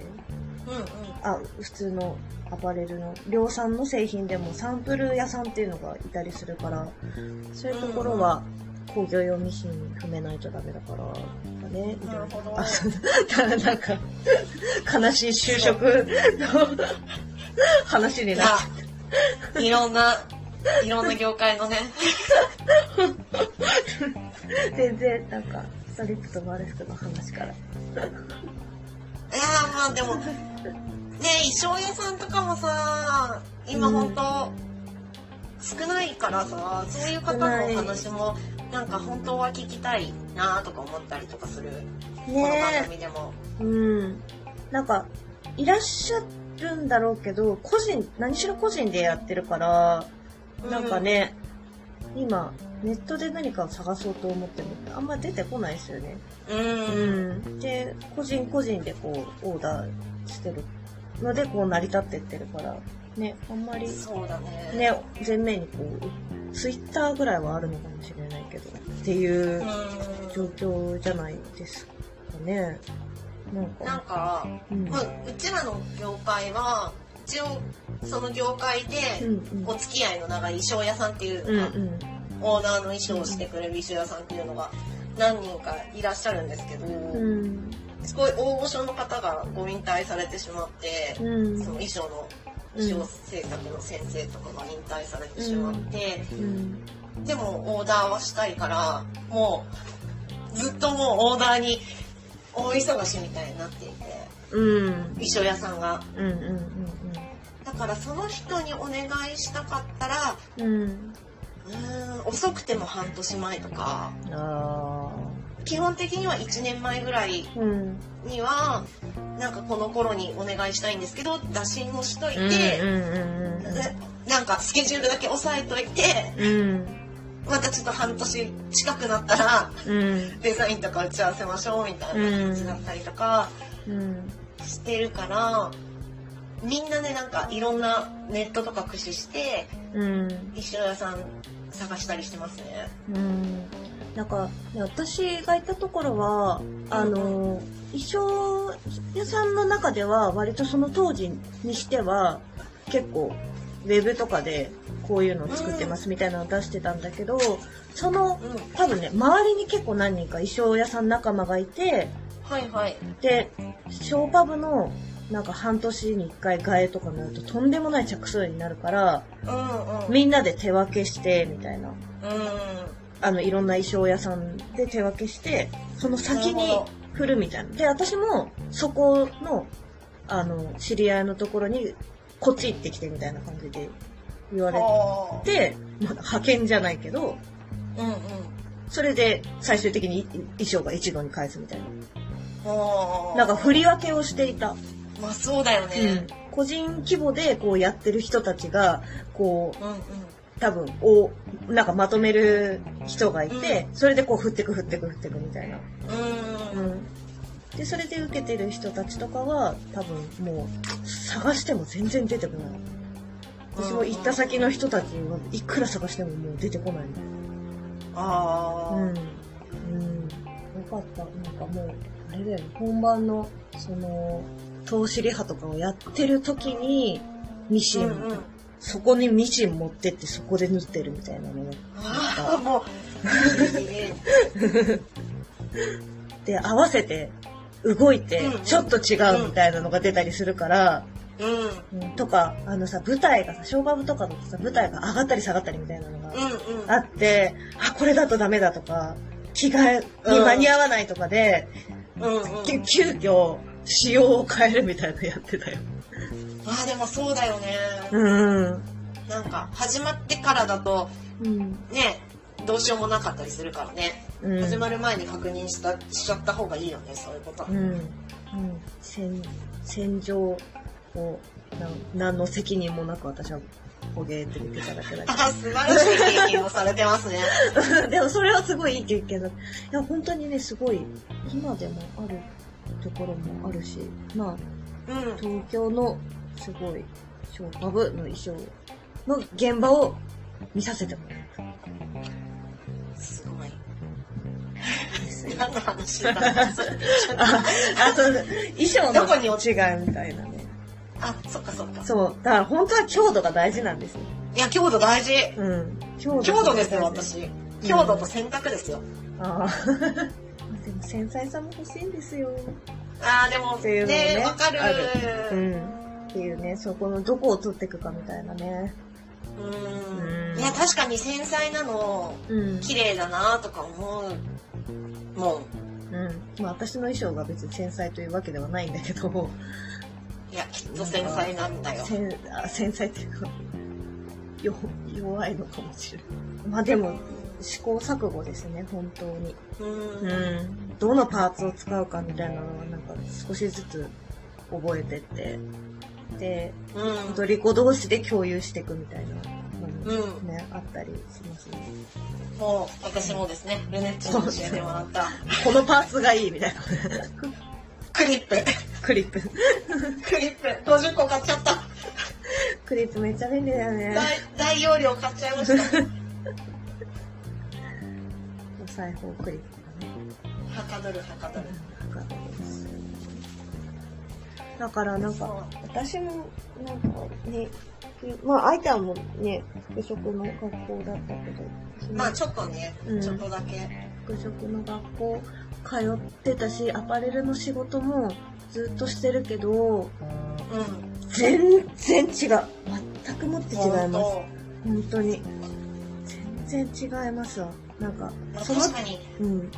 うんうん。あ、普通のアパレルの量産の製品でもサンプル屋さんっていうのがいたりするから、そういうところは工業用ミシン踏めないとダメだから、ね。なるほどあ、そなんか、悲しい就職の話になっちゃいろんな、いろんな業界のね。う。全然、なんか、ストリップとバレスクの話から。いやーまあでも、ね衣装屋さんとかもさ、今ほんと、少ないからさ、そういう方のお話も、なんか本当は聞きたいなとか思ったりとかする。この番ね組でも。え。うん。なんか、いらっしゃるんだろうけど、個人、何しろ個人でやってるから、なんかね、今、ネットで何かを探そうと思っても、あんま出てこないですよね。うん。ううん。ん。で、個人個人でこう、オーダーしてるので、こう成り立ってってるから、ね、あんまり、そうだね。ね、前面にこう、ツイッターぐらいはあるのかもしれないけど、っていうう状況じゃないですかね。なんん。か、なんか、うん。まあ、うちらの業界は、一応、その業界で、うんお付き合いの長い衣装屋さんっていううん。のが、うんうん。オーナーの衣装をしてくれる衣装屋さんっていうのが何人かいらっしゃるんですけど、うん。すごい大御所の方がご引退されてしまって、うん。その衣装の衣装制作の先生とかが引退されてしまって、うん。でもオーダーはしたいから、もうずっともうオーダーに大忙しみたいになっていて、うん。衣装屋さんが。うんうんだからその人にお願いしたかったら、うんうん。遅くても半年前とか、あ基本的には1年前ぐらい。には、なんかこの頃にお願いしたいんですけど、打診をしというんて、なんかスケジュールだけ押さえといて。またちょっと半年近くなったら、うん。デザインとか打ち合わせましょうみたいな感じだったりとかうん。してるから、みんなね、なんかいろんなネットとか駆使して、うん。衣装屋さん探したりしてますね。うん。なんか、ね私がいたところは、あの、衣装屋さんの中では、割とその当時にしては、結構、ウェブとかでこういうのを作ってますみたいなのを出してたんだけど、その、うん。多分ね、周りに結構何人か衣装屋さん仲間がいて、はいはい。で、ショーパブの、なんか半年に一回替えとかになるととんでもない着数になるから、うんうん。みんなで手分けして、みたいな。うん。あの、いろんな衣装屋さんで手分けして、その先に振るみたいな。で、私も、そこの、あの、知り合いのところに、こっち行ってきてみたいな感じで言われはて、まあ、派遣じゃないけど、あ。うんうん。それで最終的にい衣装が一度に返すみたいな。はあ。なんか振り分けをしていた。まあそうだよね。個人規模でこうやってる人たちが、こう、うんうん。多分、お、なんかまとめる人がいて、それでこう振ってく振ってく振ってくみたいな。うん。うん。で、それで受けてる人たちとかは、多分もう、探しても全然出てこない。私も行った先の人たちはいくら探してももう出てこないああ。な。うん。うん。よかった。なんかもう、あれだよね、本番の、その、投資リハとかをやってる時に、ミシン、うんうん。そこにミシン持ってってそこで縫ってるみたいなのね。ああ、もう。[LAUGHS] で、合わせて、動いてちょっと違うみたいなのが出たりするから、うん。うんとか、あのさ、舞台がさ、小画部とかだとさ、舞台が上がったり下がったりみたいなのがうんうん。あって、あ、これだとダメだとか、着替えに間に合わないとかで、うんうん。き急遽、仕様を変えるみたいなのやってたよ。ああ、でもそうだよね。うん。なんか、始まってからだと、うん。ね、どうしようもなかったりするからね。うん。始まる前に確認した、しちゃった方がいいよね、そういうこと。うん。うん。戦、戦場を、な何の責任もなく私は、ほげーって見てただけだけど。[LAUGHS] 素晴らしい経験をされてますね。[LAUGHS] でもそれはすごいいい経験だ。いや、本当にね、すごい、今でもあるところもあるし、まあ、うん。東京のすごい、ショーパブの衣装の現場を見させてもらったすごい。何の話だあ、あ、そう、衣装どこにの落違いみたいなね。あ、そっかそっか。そう、だから本当は強度が大事なんですよ。いや、強度大事。うん。強強度ですよ。私。強度と選択ですよ。ああ。でも繊細さも欲しいんですよ。ああ、でも、っていうのもねね、わかる。あるうん。っていうね、そこのどこを取っていくかみたいなね。ううんん。いや、確かに繊細なの、うん。綺麗だなとか思う。もうん。まあ私の衣装が別に繊細というわけではないんだけど、う、いや、きっと繊細なんだよ。せんあ繊細っていうか、よ弱いのかもしれない。まあでも、試行錯誤ですね、本当に。うん。ん。どのパーツを使うかみたいなのはなんか少しずつ覚えてって、で、うん。ドリコ同士で共有していくみたいなうんね、あったりしますね。もう、私もですね、ルネッチに教えてもらった、このパーツがいいみたいな。クリップ。クリップ。クリップ、50個買っちゃった。クリップめっちゃ便利だよね。大、大容量買っちゃいました。お裁縫クリップはかどるはかどる。がね。だからなんか、私もなんかね、まあ、相手はもうね、服飾の学校だったけど、まあちょっとね、うんちょっとだけ。服飾の学校通ってたし、アパレルの仕事もずっとしてるけど、うん。全然違う。全くもって違います。本当に。全然違いますわ。なんか、まあその、確かに、うん。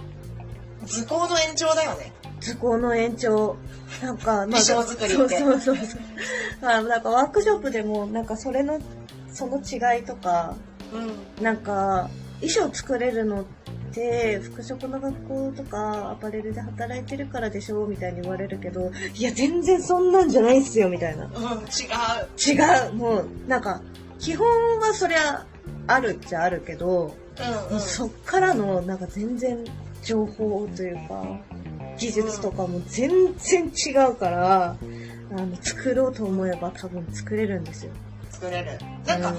図工の延長だよね。図工の延長。なんか、衣装作りってそうそうそうそう。あなんかワークショップでも、なんかそれの、その違いとか、うん。なんか、衣装作れるのって、服飾の学校とか、アパレルで働いてるからでしょみたいに言われるけど、いや、全然そんなんじゃないっすよ、みたいな。うん、違う。違う、もう、なんか、基本はそりゃ、あるっちゃあるけど、うんうん。そっからの、なんか全然、情報というか、技術とかも全然違うから、あの、作ろうと思えば多分作れるんですよ。作れる。なんか、う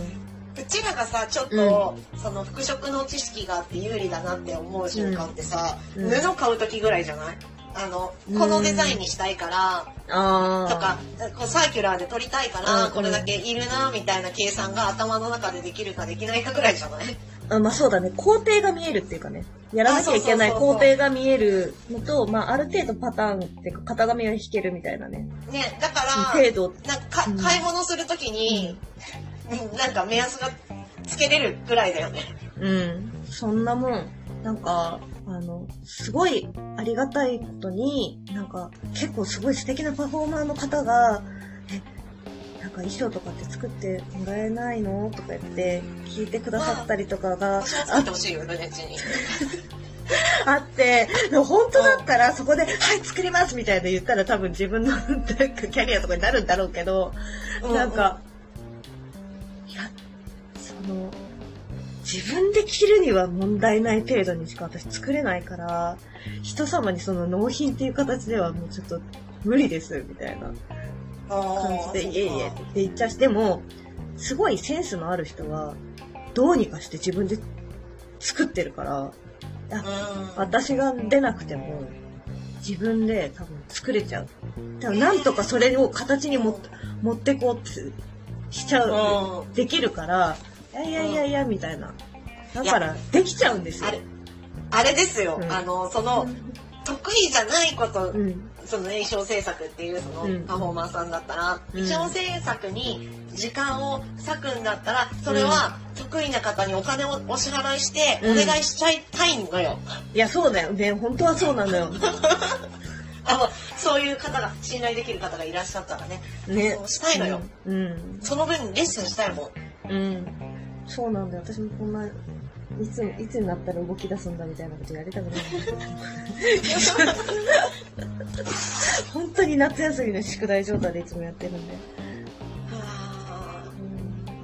うちらがさちょっと、その服飾の知識があって有利だなって思う瞬間ってさ、うん布買う時ぐらいじゃない？あのこのデザインにしたいから、あとかこうサーキュラーで撮りたいから、うんこれだけいるなみたいな計算が頭の中でできるかできないかぐらいじゃない？あまあそうだね。工程が見えるっていうかね。やらなきゃいけない工程が見えるのと、まあある程度パターンっていうか、型紙を引けるみたいなね。ねだから程度。なんかかうん買い物する時に、うんなんか目安がつけれるぐらいだよねうん。そんなもん。なんか、あの、すごいありがたいことに、なんか、結構すごい素敵なパフォーマーの方が、え、なんか衣装とかって作ってもらえないのとか言って聞いてくださったりとかが私も作ってほしいよルネッチに。[LAUGHS] あって、でも本当だったらそこで、はい、作りますみたいな言ったら多分自分の [LAUGHS] キャリアとかになるんだろうけど、なんか、いや、その、自分で着るには問題ない程度にしか私作れないから、人様にその納品っていう形ではもうちょっと無理です、みたいな。感じで、いえいえって言っちゃうし、でも、すごいセンスのある人は、どうにかして自分で作ってるから、うん。私が出なくても、自分で多分作れちゃう。でもなんとかそれを形にも持ってこうってしちゃう、うん。できるから、いやいやいやいや、みたいな。だから、できちゃうんですよあ。れあれですよ、うんあのその得意じゃないこと、うん。そのね衣装制作っていうそのうんパフォーマンスさんだったら、うん衣装制作に時間を割くんだったらそれは得意な方にお金をお支払いしておうん願いしちゃいたいのよ、いや、そうだよね。本当はそうなのよ。[LAUGHS] あのそういう方が信頼できる方がいらっしゃったらねねそう。したいのよ、うん。その分レッスンしたいもんうん。そうなんだよ。私もこんな、いつ、いつになったら動き出すんだみたいなことやりたくない。本当に夏休みの宿題状態でいつもやってるんで。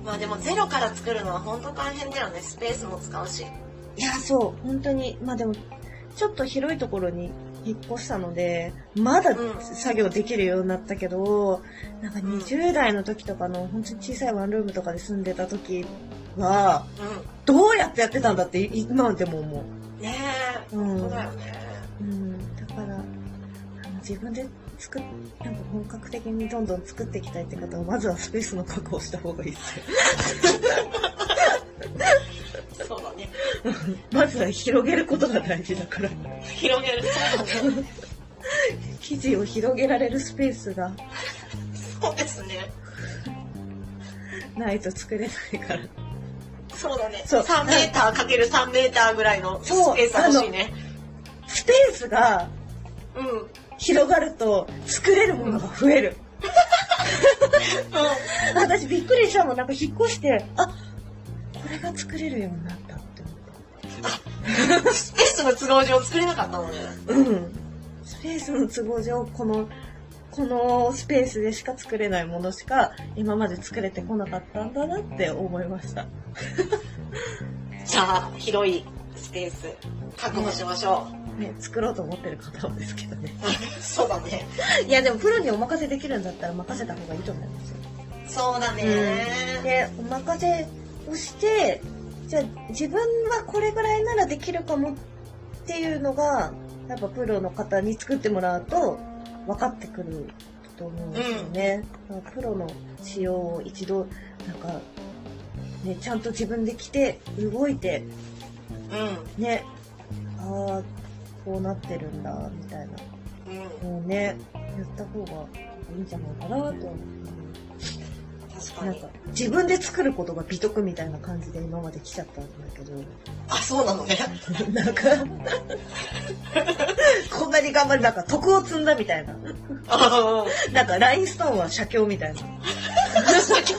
まあでもゼロから作るのは本当大変だよね。スペースも使うし。いや、そう、本当に、まあでも、ちょっと広いところに引っ越したので、まだうん。作業できるようになったけど、なんか20代の時とかの、本当に小さいワンルームとかで住んでた時は、うどうやってやってたんだって今でも思う。んねえ、うん。本当だよね。うん、だから、自分で作っ、なんか本格的にどんどん作っていきたいって方は、まずはスペースの確保した方がいいですよ。そうだね。[LAUGHS] まずは広げることが大事だから。広げる。そうだね。生地を広げられるスペースが。そうですね。ないと作れないから。そうだね。そう3メーターかける3メーターぐらいのスペースが欲しいね。スペースがうん。うん。広がると作れるものが増える。私びっくりしたもん。なんか引っ越して、あ、これが作れるようになったってスペースの都合上作れなかったのね。思って。うん。スペースの都合上、この、このスペースでしか作れないものしか今まで作れてこなかったんだなって思いました。[LAUGHS] じゃあ、広いスペース確保しましょね、作ろうと思ってる方はですけどね。う。[LAUGHS] そうだね。いやでもプロにお任せできるんだったら任せた方がいいと思いますよ。そうだね。で、お任せをして、じゃあ自分はこれぐらいならできるかもっていうのが、やっぱプロの方に作ってもらうと分かってくると思うんですよね。だからプロの仕様を一度、なんか、ね、ちゃんと自分で着て、動いて、うん。ね、ああ、こうなってるんだ、みたいな。うん。もうね、やった方がいいんじゃないかなと思う。確かに。なんか、自分で作ることが美徳みたいな感じで今まで来ちゃったんだけど、あ、そうなのね。[LAUGHS] なんか、こんなに頑張る、なんか徳を積んだみたいな。あなんか、ラインストーンは写経みたいな。[LAUGHS] 写経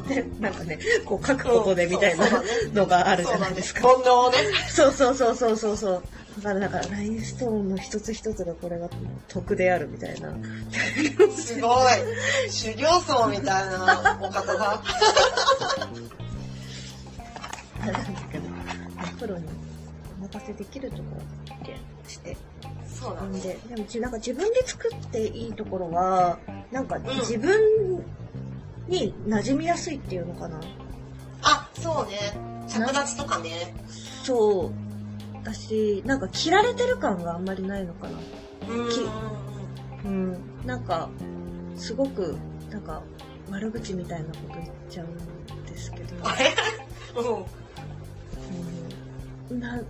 って、なんかね、こう書くことでみたいなのがあるじ。ゃないですか。煩悩をね。そうそうそうそうそうそう。だからなんか、ラインストーンの一つ一つがこれが徳であるみたいな。すごい。修行僧みたいなお方が。[LAUGHS] あれなんだけど、プロにお任せできるところってして。そう。なんで、でもちなんか自分で作っていいところは、なんかん自分に馴染みやすいっていうのかな。あ、そうね。着脱とかね。そう。だし、なんか着られてる感があんまりないのかな。うん。きうん。なんか、すごく、なんか、悪口みたいなこと言っちゃうんですけど。あれ？[LAUGHS] うん。うんな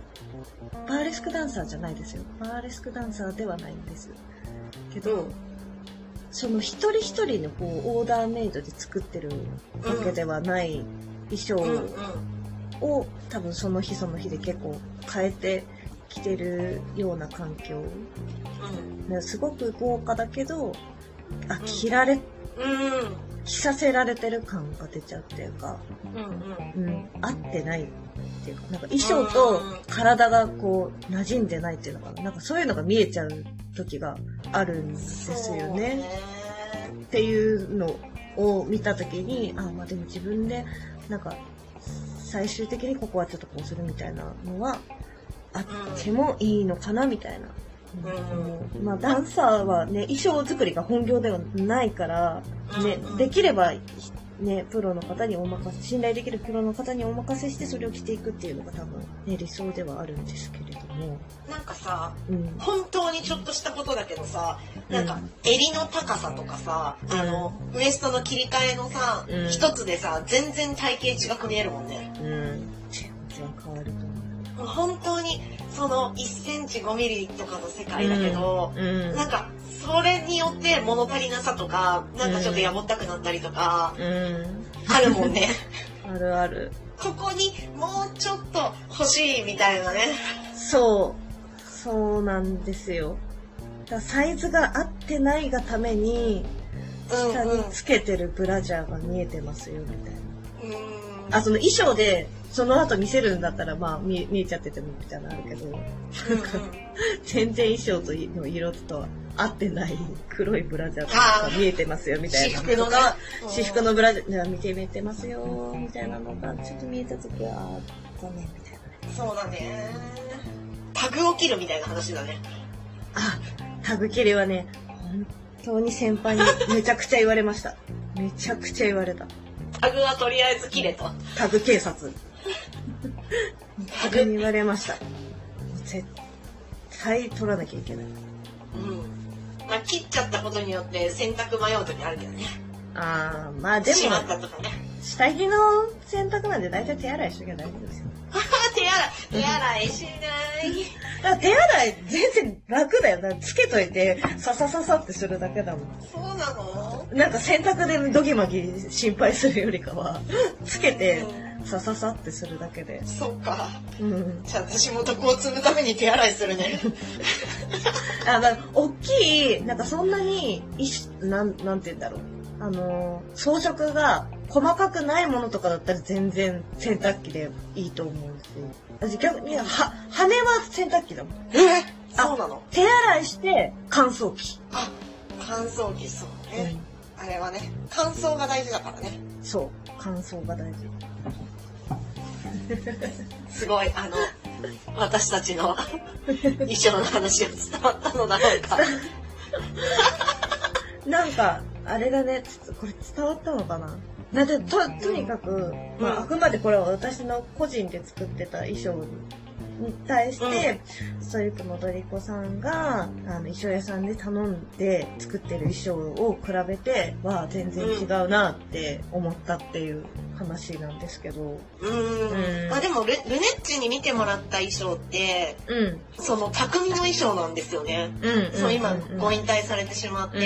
バーレスクダンサーじゃないですよ。バーレスクダンサーではないんです。けど、その一人一人のこうオーダーメイドで作ってるわけではない衣。装を多分その日その日で結構変えてきてるような環境。うん。ねすごく豪華だけど、あ、ん着られ、うん。着させられてる感が出ちゃうっていうか、うんうん。うん、合ってないっていうか、なんか衣装と体がこう馴染んでないっていうのかな。なんかそういうのが見えちゃう時があるんですよそうね。っていうのを見た時に、あ、まあでも自分で、なんか、最終的にここはちょっとこうするみたいなのは、あってもいいのかなみたいな。うんうんまあダンサーはね、衣装作りが本業ではないから、ねうんうん、できれば、ね、プロの方にお任せ、信頼できるプロの方にお任せしてそれを着ていくっていうのが多分、ね、理想ではあるんですけれども。なんかさ、うん。本当にちょっとしたことだけどさ、なんかうん襟の高さとかさ、あの、ウエストの切り替えのさうん、一つでさ、全然体型違く見えるもんね。うん。全然変わると思う本当に、その1センチ5ミリとかの世界だけど、うん。なんか、それによって物足りなさとか、なんかちょっとやぼったくなったりとか、うん。あるもんね。[LAUGHS] あるある。ここにもうちょっと欲しいみたいなね。そう。そうなんですよ。だサイズが合ってないがために、下につけてるブラジャーが見えてますよ、みたいな。うん。うんあ、その衣装で、その後見せるんだったら、まあ、見え見えちゃっててもみたいなのあるけど、うんうん全然衣装との色と合ってない黒いブラジャーが見えてますよ、みたいな私服の私服のブラジャーが見て見えてますよ、みたいなのが、ちょっと見えたときは、残念、みたいなね。そうだね。タグを切るみたいな話だね。あ、タグ切りはね、本当に先輩にめちゃくちゃ言われました。めちゃくちゃ言われた。タグはとりあえず切れと。タグ警察。タグに言われました。絶対取らなきゃいけない。うん。まあ、切っちゃったことによって洗濯迷う時あるけどね。あー、まあでもし、まったとかね。下着の洗濯なんで大体手洗いしときゃ大丈夫ですよ。[LAUGHS] 手洗い、手洗いしない。手洗い全然楽だよ。だつけといて、ささささってするだけだもん。そうなの？なんか洗濯でドギマギ心配するよりかは、つけてう、さささってするだけで。そっか。うん。じゃあ私も徳を積むために手洗いするね。[LAUGHS] あ、まあ、大きい、なんかそんなに、なん、なんて言うんだろう。あのー、装飾が細かくないものとかだったら全然洗濯機でいいと思うし。私逆に、は、羽は洗濯機だもん。えそうなの？手洗いして乾燥機。あ、乾燥機そうね。うんあれはね、乾燥が大事だからね。そう。乾燥が大事。[LAUGHS] すごい、あの、私たちの [LAUGHS] 衣装の話が伝わったのだろうか。[LAUGHS] なんか、あれだね、つこれ伝わったのかな？なんで、と、とにかく、まあ、あくまでこれは私の個人で作ってた衣装に対して、ストリップのドリコさんが、あの、衣装屋さんで頼んで作ってる衣装を比べては、全然違うなって思ったっていう話なんですけど。うんん。あ、でもル、ルネッチに見てもらった衣装って、うん。その匠の衣装なんですよね。うん。そう、今、ご引引退されてしまって、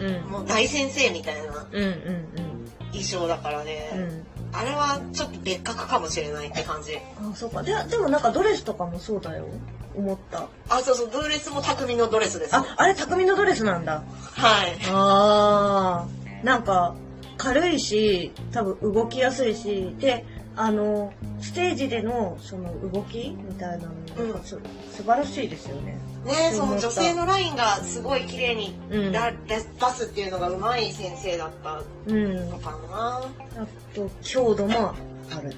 うんうんうん。もう大先生みたいなうんうん衣装だからね。うん。うん。あれはちょっと別格かもしれないって感じ。あ、そうか。で、でもなんかドレスとかもそうだよ。思った。あ、そうそう、ドレスも匠のドレスですよ。あ、あれ匠のドレスなんだ。はい。あー。なんか、軽いし、多分動きやすいし、で、あの、ステージでのその動きみたいなのうん素晴らしいですよね。ねその女性のラインがすごい綺麗にうん。だ出すっていうのが上手い先生だったうん。のかな。あと、強度もある。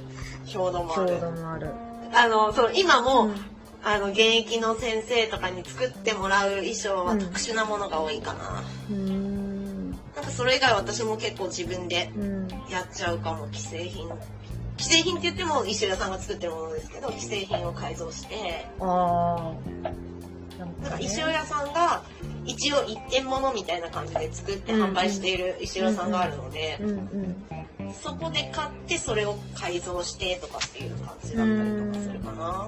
強度もあ強る。度もある。あの、そう、今も、うんあの、現役の先生とかに作ってもらう衣装はうん特殊なものが多いかな。うーん。なんかそれ以外私も結構自分でうん。やっちゃうかも既製品既製品って言っても衣装屋さんが作ってるものですけど既製品を改造して。ななんんかねか衣装屋さんが一応一点物みたいな感じで作って販売している衣装屋さんがあるので。そこで買ってそれを改造してとかっていう感じだったりとかするかな。な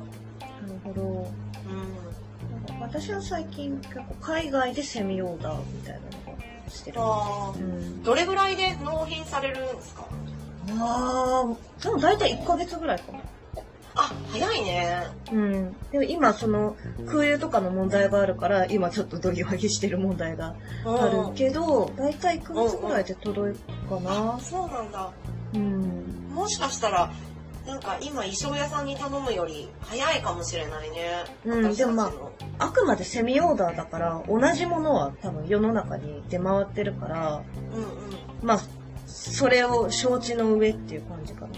るほど。うん。なんか私は最近結構海外でセミオーダーみたいなのがしてる。あーうん。どれぐらいで納品されるんですか？ああ、でも大体1ヶ月ぐらいかな。あ、早いね。うん。でも今その空輸とかの問題があるから、今ちょっとドギマギしてる問題があるけど、大体1ヶ月ぐらいで届くかなあ、。そうなんだ。うん。もしかしたら、なんか今衣装屋さんに頼むより早いかもしれないね。うんでもまあのあくまでセミオーダーだから、同じものは多分世の中に出回ってるから、うんうん。まあ、それを承知の上っていう感じかな。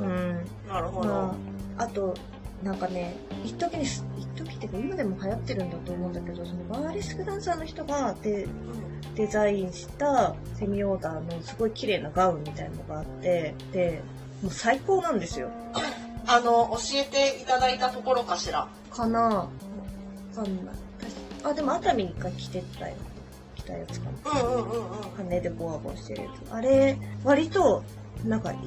うんん。なるほど。まあ、あと、なんかね、一時にす、一時っていうか今でも流行ってるんだと思うんだけど、そのバーレスクダンサーの人がデデザインしたセミオーダーのすごい綺麗なガウンみたいなのがあって、で、もう最高なんですよ。あの、教えていただいたところかしら？かなわかんない。あ、でも熱海に一回着てたよ。着たやつかな。うんうんうんうん。羽でボワボワしてるやつ。あれ、割と、なんかいい、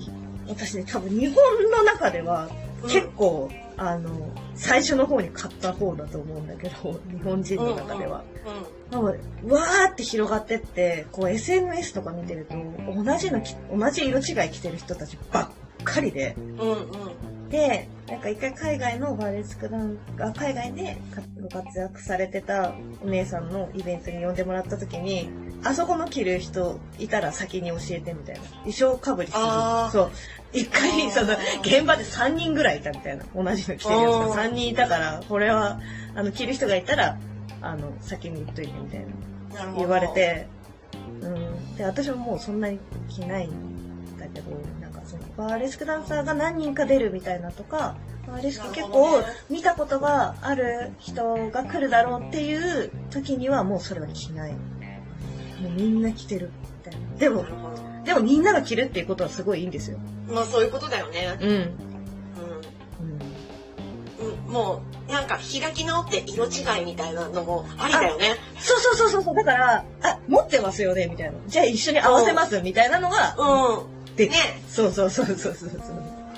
私ね、多分日本の中では結構、あの、最初の方に買った方だと思うんだけど、[LAUGHS] 日本人の中では。多分、わーって広がってって、こう SNS とか見てると、同じの着、同じ色違い着てる人たちばっかりで、うんうんうん。で、なんか一回海外のバーレスクダンが海外でご活躍されてたお姉さんのイベントに呼んでもらった時に、あそこの着る人いたら先に教えてみたいな。衣装かぶりするそう。一回、その、現場で3人ぐらいいたみたいな。同じの着てるやつがあー3人いたから、これは、あの、着る人がいたら、あの、先に言っといてみたいな。言われ。て、うん。で、私はもうそんなに着ないんだけど、バーレスクダンサーが何人か出るみたいなとか、バーレスク結構見たことがある人が来るだろうっていう時にはもうそれは着ない。もうみんな着てるみたいな。でも。でもみんなが着るっていうことはすごいいいんですよ。まあそういうことだよね。うん。うん。うん。うん、もう、なんか開き直って色違いみたいなのもありだよね。そうそうそうそうそう。だから、あ、持ってますよねみたいな。じゃあ一緒に合わせますみたいなのが、うでん。ね。そうそうそうそうそうそ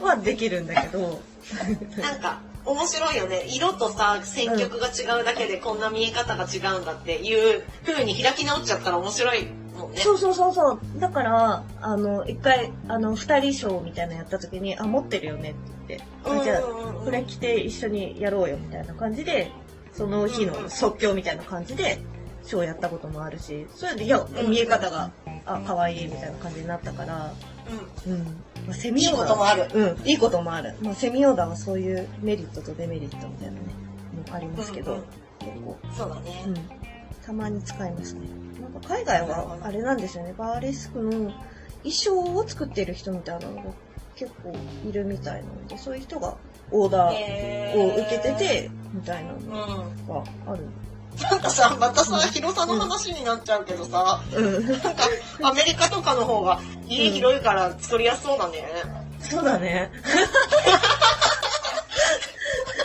う。はできるんだけど。[LAUGHS] なんか、面白いよね。色とさ、選曲が違うだけでこんな見え方が違うんだっていう風に開き直っちゃったら面白いもんね。そうそうそうそう。だから、あの、一回、あの、二人ショーみたいなのやった時に、あ、持ってるよねって言って、あじゃあ、これ着て一緒にやろうよみたいな感じで、その日の即興みたいな感じで、ショーやったこともあるし、それで、いや、うん見え方が、あ、可愛いみたいな感じになったから、うん。うん。まあ、セミオーダーいいこともあるうん、いいこともある。まあ、セミオーダーはそういうメリットとデメリットみたいなね、もありますけど、うんうん結構、そうだね。うん。たまに使いますね。なんか海外はあれなんですよね。バーレスクの衣装を作っている人みたいなのが結構いるみたいなので、そういう人がオーダーへを受けてて、みたいなうん。のがある。なんかさ、またさ、広さの話になっちゃうけどさ、うん。なんか、アメリカとかの方が家広いから作りやすそうだね。そうだね。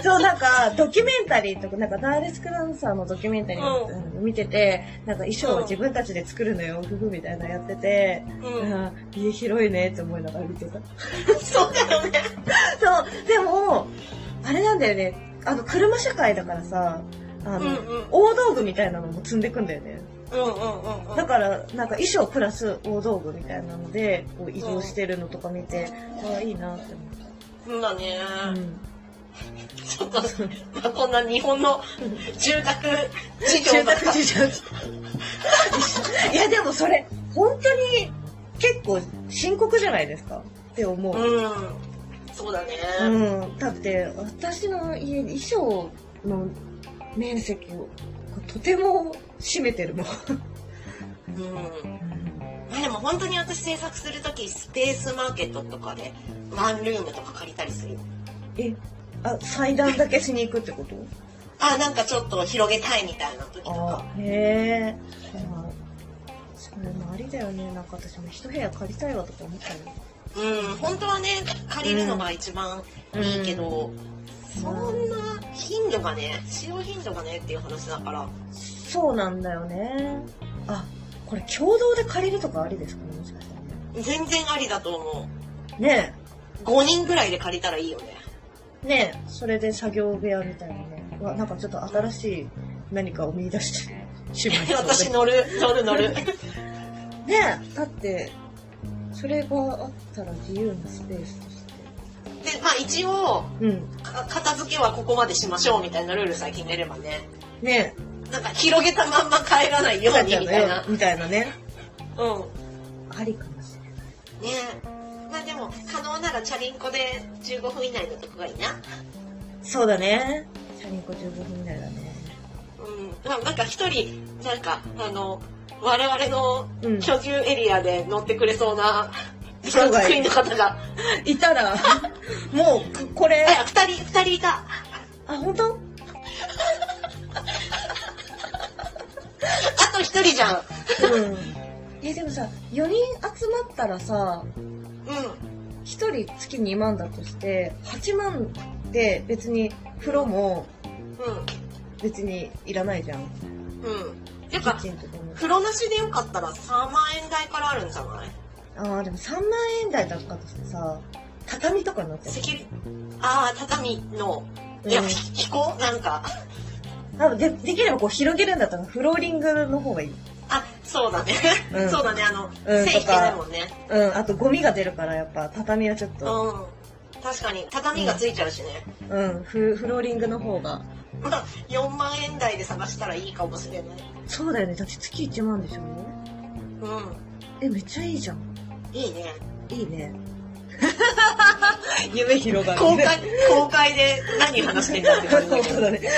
そう、なんか、ドキュメンタリーとか、なんか、ダーレスクダンサーのドキュメンタリーう見てて、なんか衣装は自分たちで作るのよ、ふふみたいなのやってて、うん。あ家広いねって思いながら見てた。そうだよね。そう、でも、あれなんだよね。あの、車社会だからさ、あの、うんうん大道具みたいなのも積んでくんだよね。うんうんうんうん。だから、なんか衣装プラス大道具みたいなので、こう移動してるのとか見て、ああ、いいなってそうだね。思う。ちょっと、まあ、こんな日本の住宅事住情だ宅事情。[LAUGHS] いや、でもそれ、本当に結構深刻じゃないですか？って思う。うん。そうだね。うん。だって、私の家、衣装の面積をとても占めてるもん。うん。まあでも本当に私制作するときスペースマーケットとかでワンルームとか借りたりする。え、あ、祭壇だけしに行くってこと？あ、なんかちょっと広げたいみたいな時とあか。へえ。まあそれもありだよね。なんか私も一部屋借りたいわとか思ったよ。うん、本当はね、借りるのが一番いいけど、そんな頻度がね、使用頻度がねっていう話だから。そうなんだよね。あ、これ共同で借りるとかありですかね、もしかしたらね。全然ありだと思ねう。5人ぐらいで借りたらいいよね。え、ねえ、それで作業部屋みたいなね。うわ、なんかちょっと新しい何かを見出してしまいそうで私乗る、乗る乗る。[LAUGHS] ねえ、だって、それがあったら自由なスペースとして。で、まあ一応、うん。か片付けはここまでしましょうみたいなルールさえ決めればね。ねなんか広げたまんま帰らないえ、ようにみたいな。みたいなね。うん。ありかもしれない。ねまあでも、可能ならチャリンコで15分以内のとこがいいな。そうだね。チャリンコ15分以内だね。うん。ななんか一人、なんか、あの、我々のうん居住エリアで乗ってくれそうな、人がの方が。いたら、もう、これ、あ、二人、二人いた。あ、本当？あと一人じゃん。うん。え、でもさ、4人集まったらさ、うん。1人月2万だとして、8万で別に風呂もう別にいらないじゃん。ん。うん。てキかッ、チンとかも。風呂なしでよかったら3万円台からあるんじゃない？ああ、でも3万円台だったとしてさ、畳とかになってる。セキュリ、ああ、畳の、いや、うんひ飛行なんか、多分で、できればこう広げるんだったらフローリングの方がいい。あ、そうだね。うん [LAUGHS] そうだね、あの、うん正規ないもんね。うん、あとゴミが出るからやっぱ畳はちょっうと、ん。確かに、畳がついちゃうしね。うん、フフローリングの方が。まあ、4万円台で探したらいいかもしれない。そうだよね。だって月1万でしょうん。え、めっちゃいいじゃん。いいね。いいね。[LAUGHS] 夢広がる、公開、公開で何話してんだって感じだね。[LAUGHS]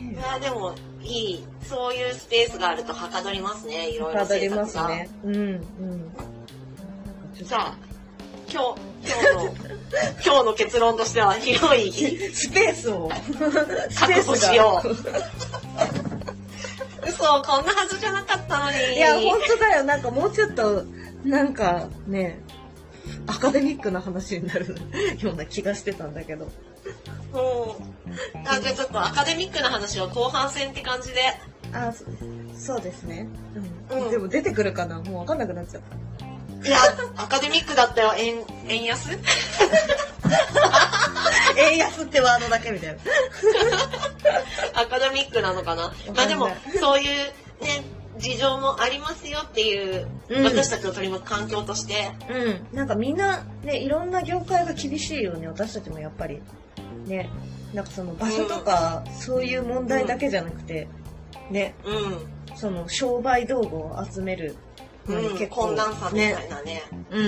いや、でも、いい。そういうスペースがあるとはかどりますね、いろいろかどりま。すね。うん、うん。じゃあ、今日、今日の、[LAUGHS] 今日の結論としては、広いスペースを、ス確保しよう。う。嘘、こんなはずじゃなかったのに。いや、本当だよ。なんかもうちょっと、なんかね、アカデミックな話になる [LAUGHS] ような気がしてたんだけど。うん。あ、じゃあちょっとアカデミックな話は後半戦って感じで。あ、そそうですね。うん。うんでも出てくるかな？もうわかんなくなっちゃった。いや、アカデミックだったよ、円、円安？[LAUGHS] [LAUGHS] 円安ってワードだけみたいな。[LAUGHS] アカデミックなのかな？まあでも、そういうね、事情もありますよっていう、うん私たちを取り巻く環境として、うん。なんかみんな、ね、いろんな業界が厳しいよね、私たちもやっぱり。ね。なんかその場所とか、そういう問題だけじゃなくて、ね、うん。その商売道具を集めるうん、結構、困難さみねたいなね。うん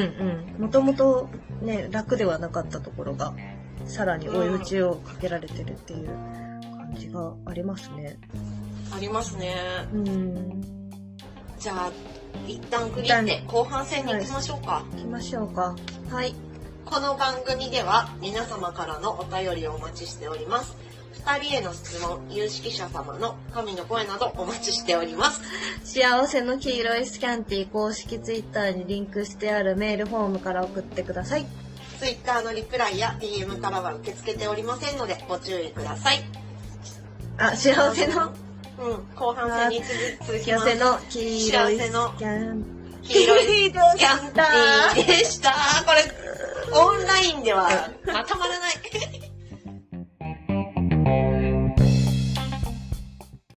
うん。もともとね、楽ではなかったところが、さらに追い打ちをかけられてるっていう感じがありますね。ありますね。うん。じゃあ、一旦区切って後半戦に行きましょうか。行きましょうか。はい。この番組では皆様からのお便りをお待ちしております。二人への質問、有識者様の神の声などお待ちしております。幸せの黄色いスキャンティー公式ツイッターにリンクしてあるメールフォームから送ってください。Twitter のリプライや DM からは受け付けておりませんのでご注意ください。あ、幸せの、うん、後半戦に続続きます。幸せの黄色いスキャン黄色いスキャンティーでした。これ、オンラインではまとまらない。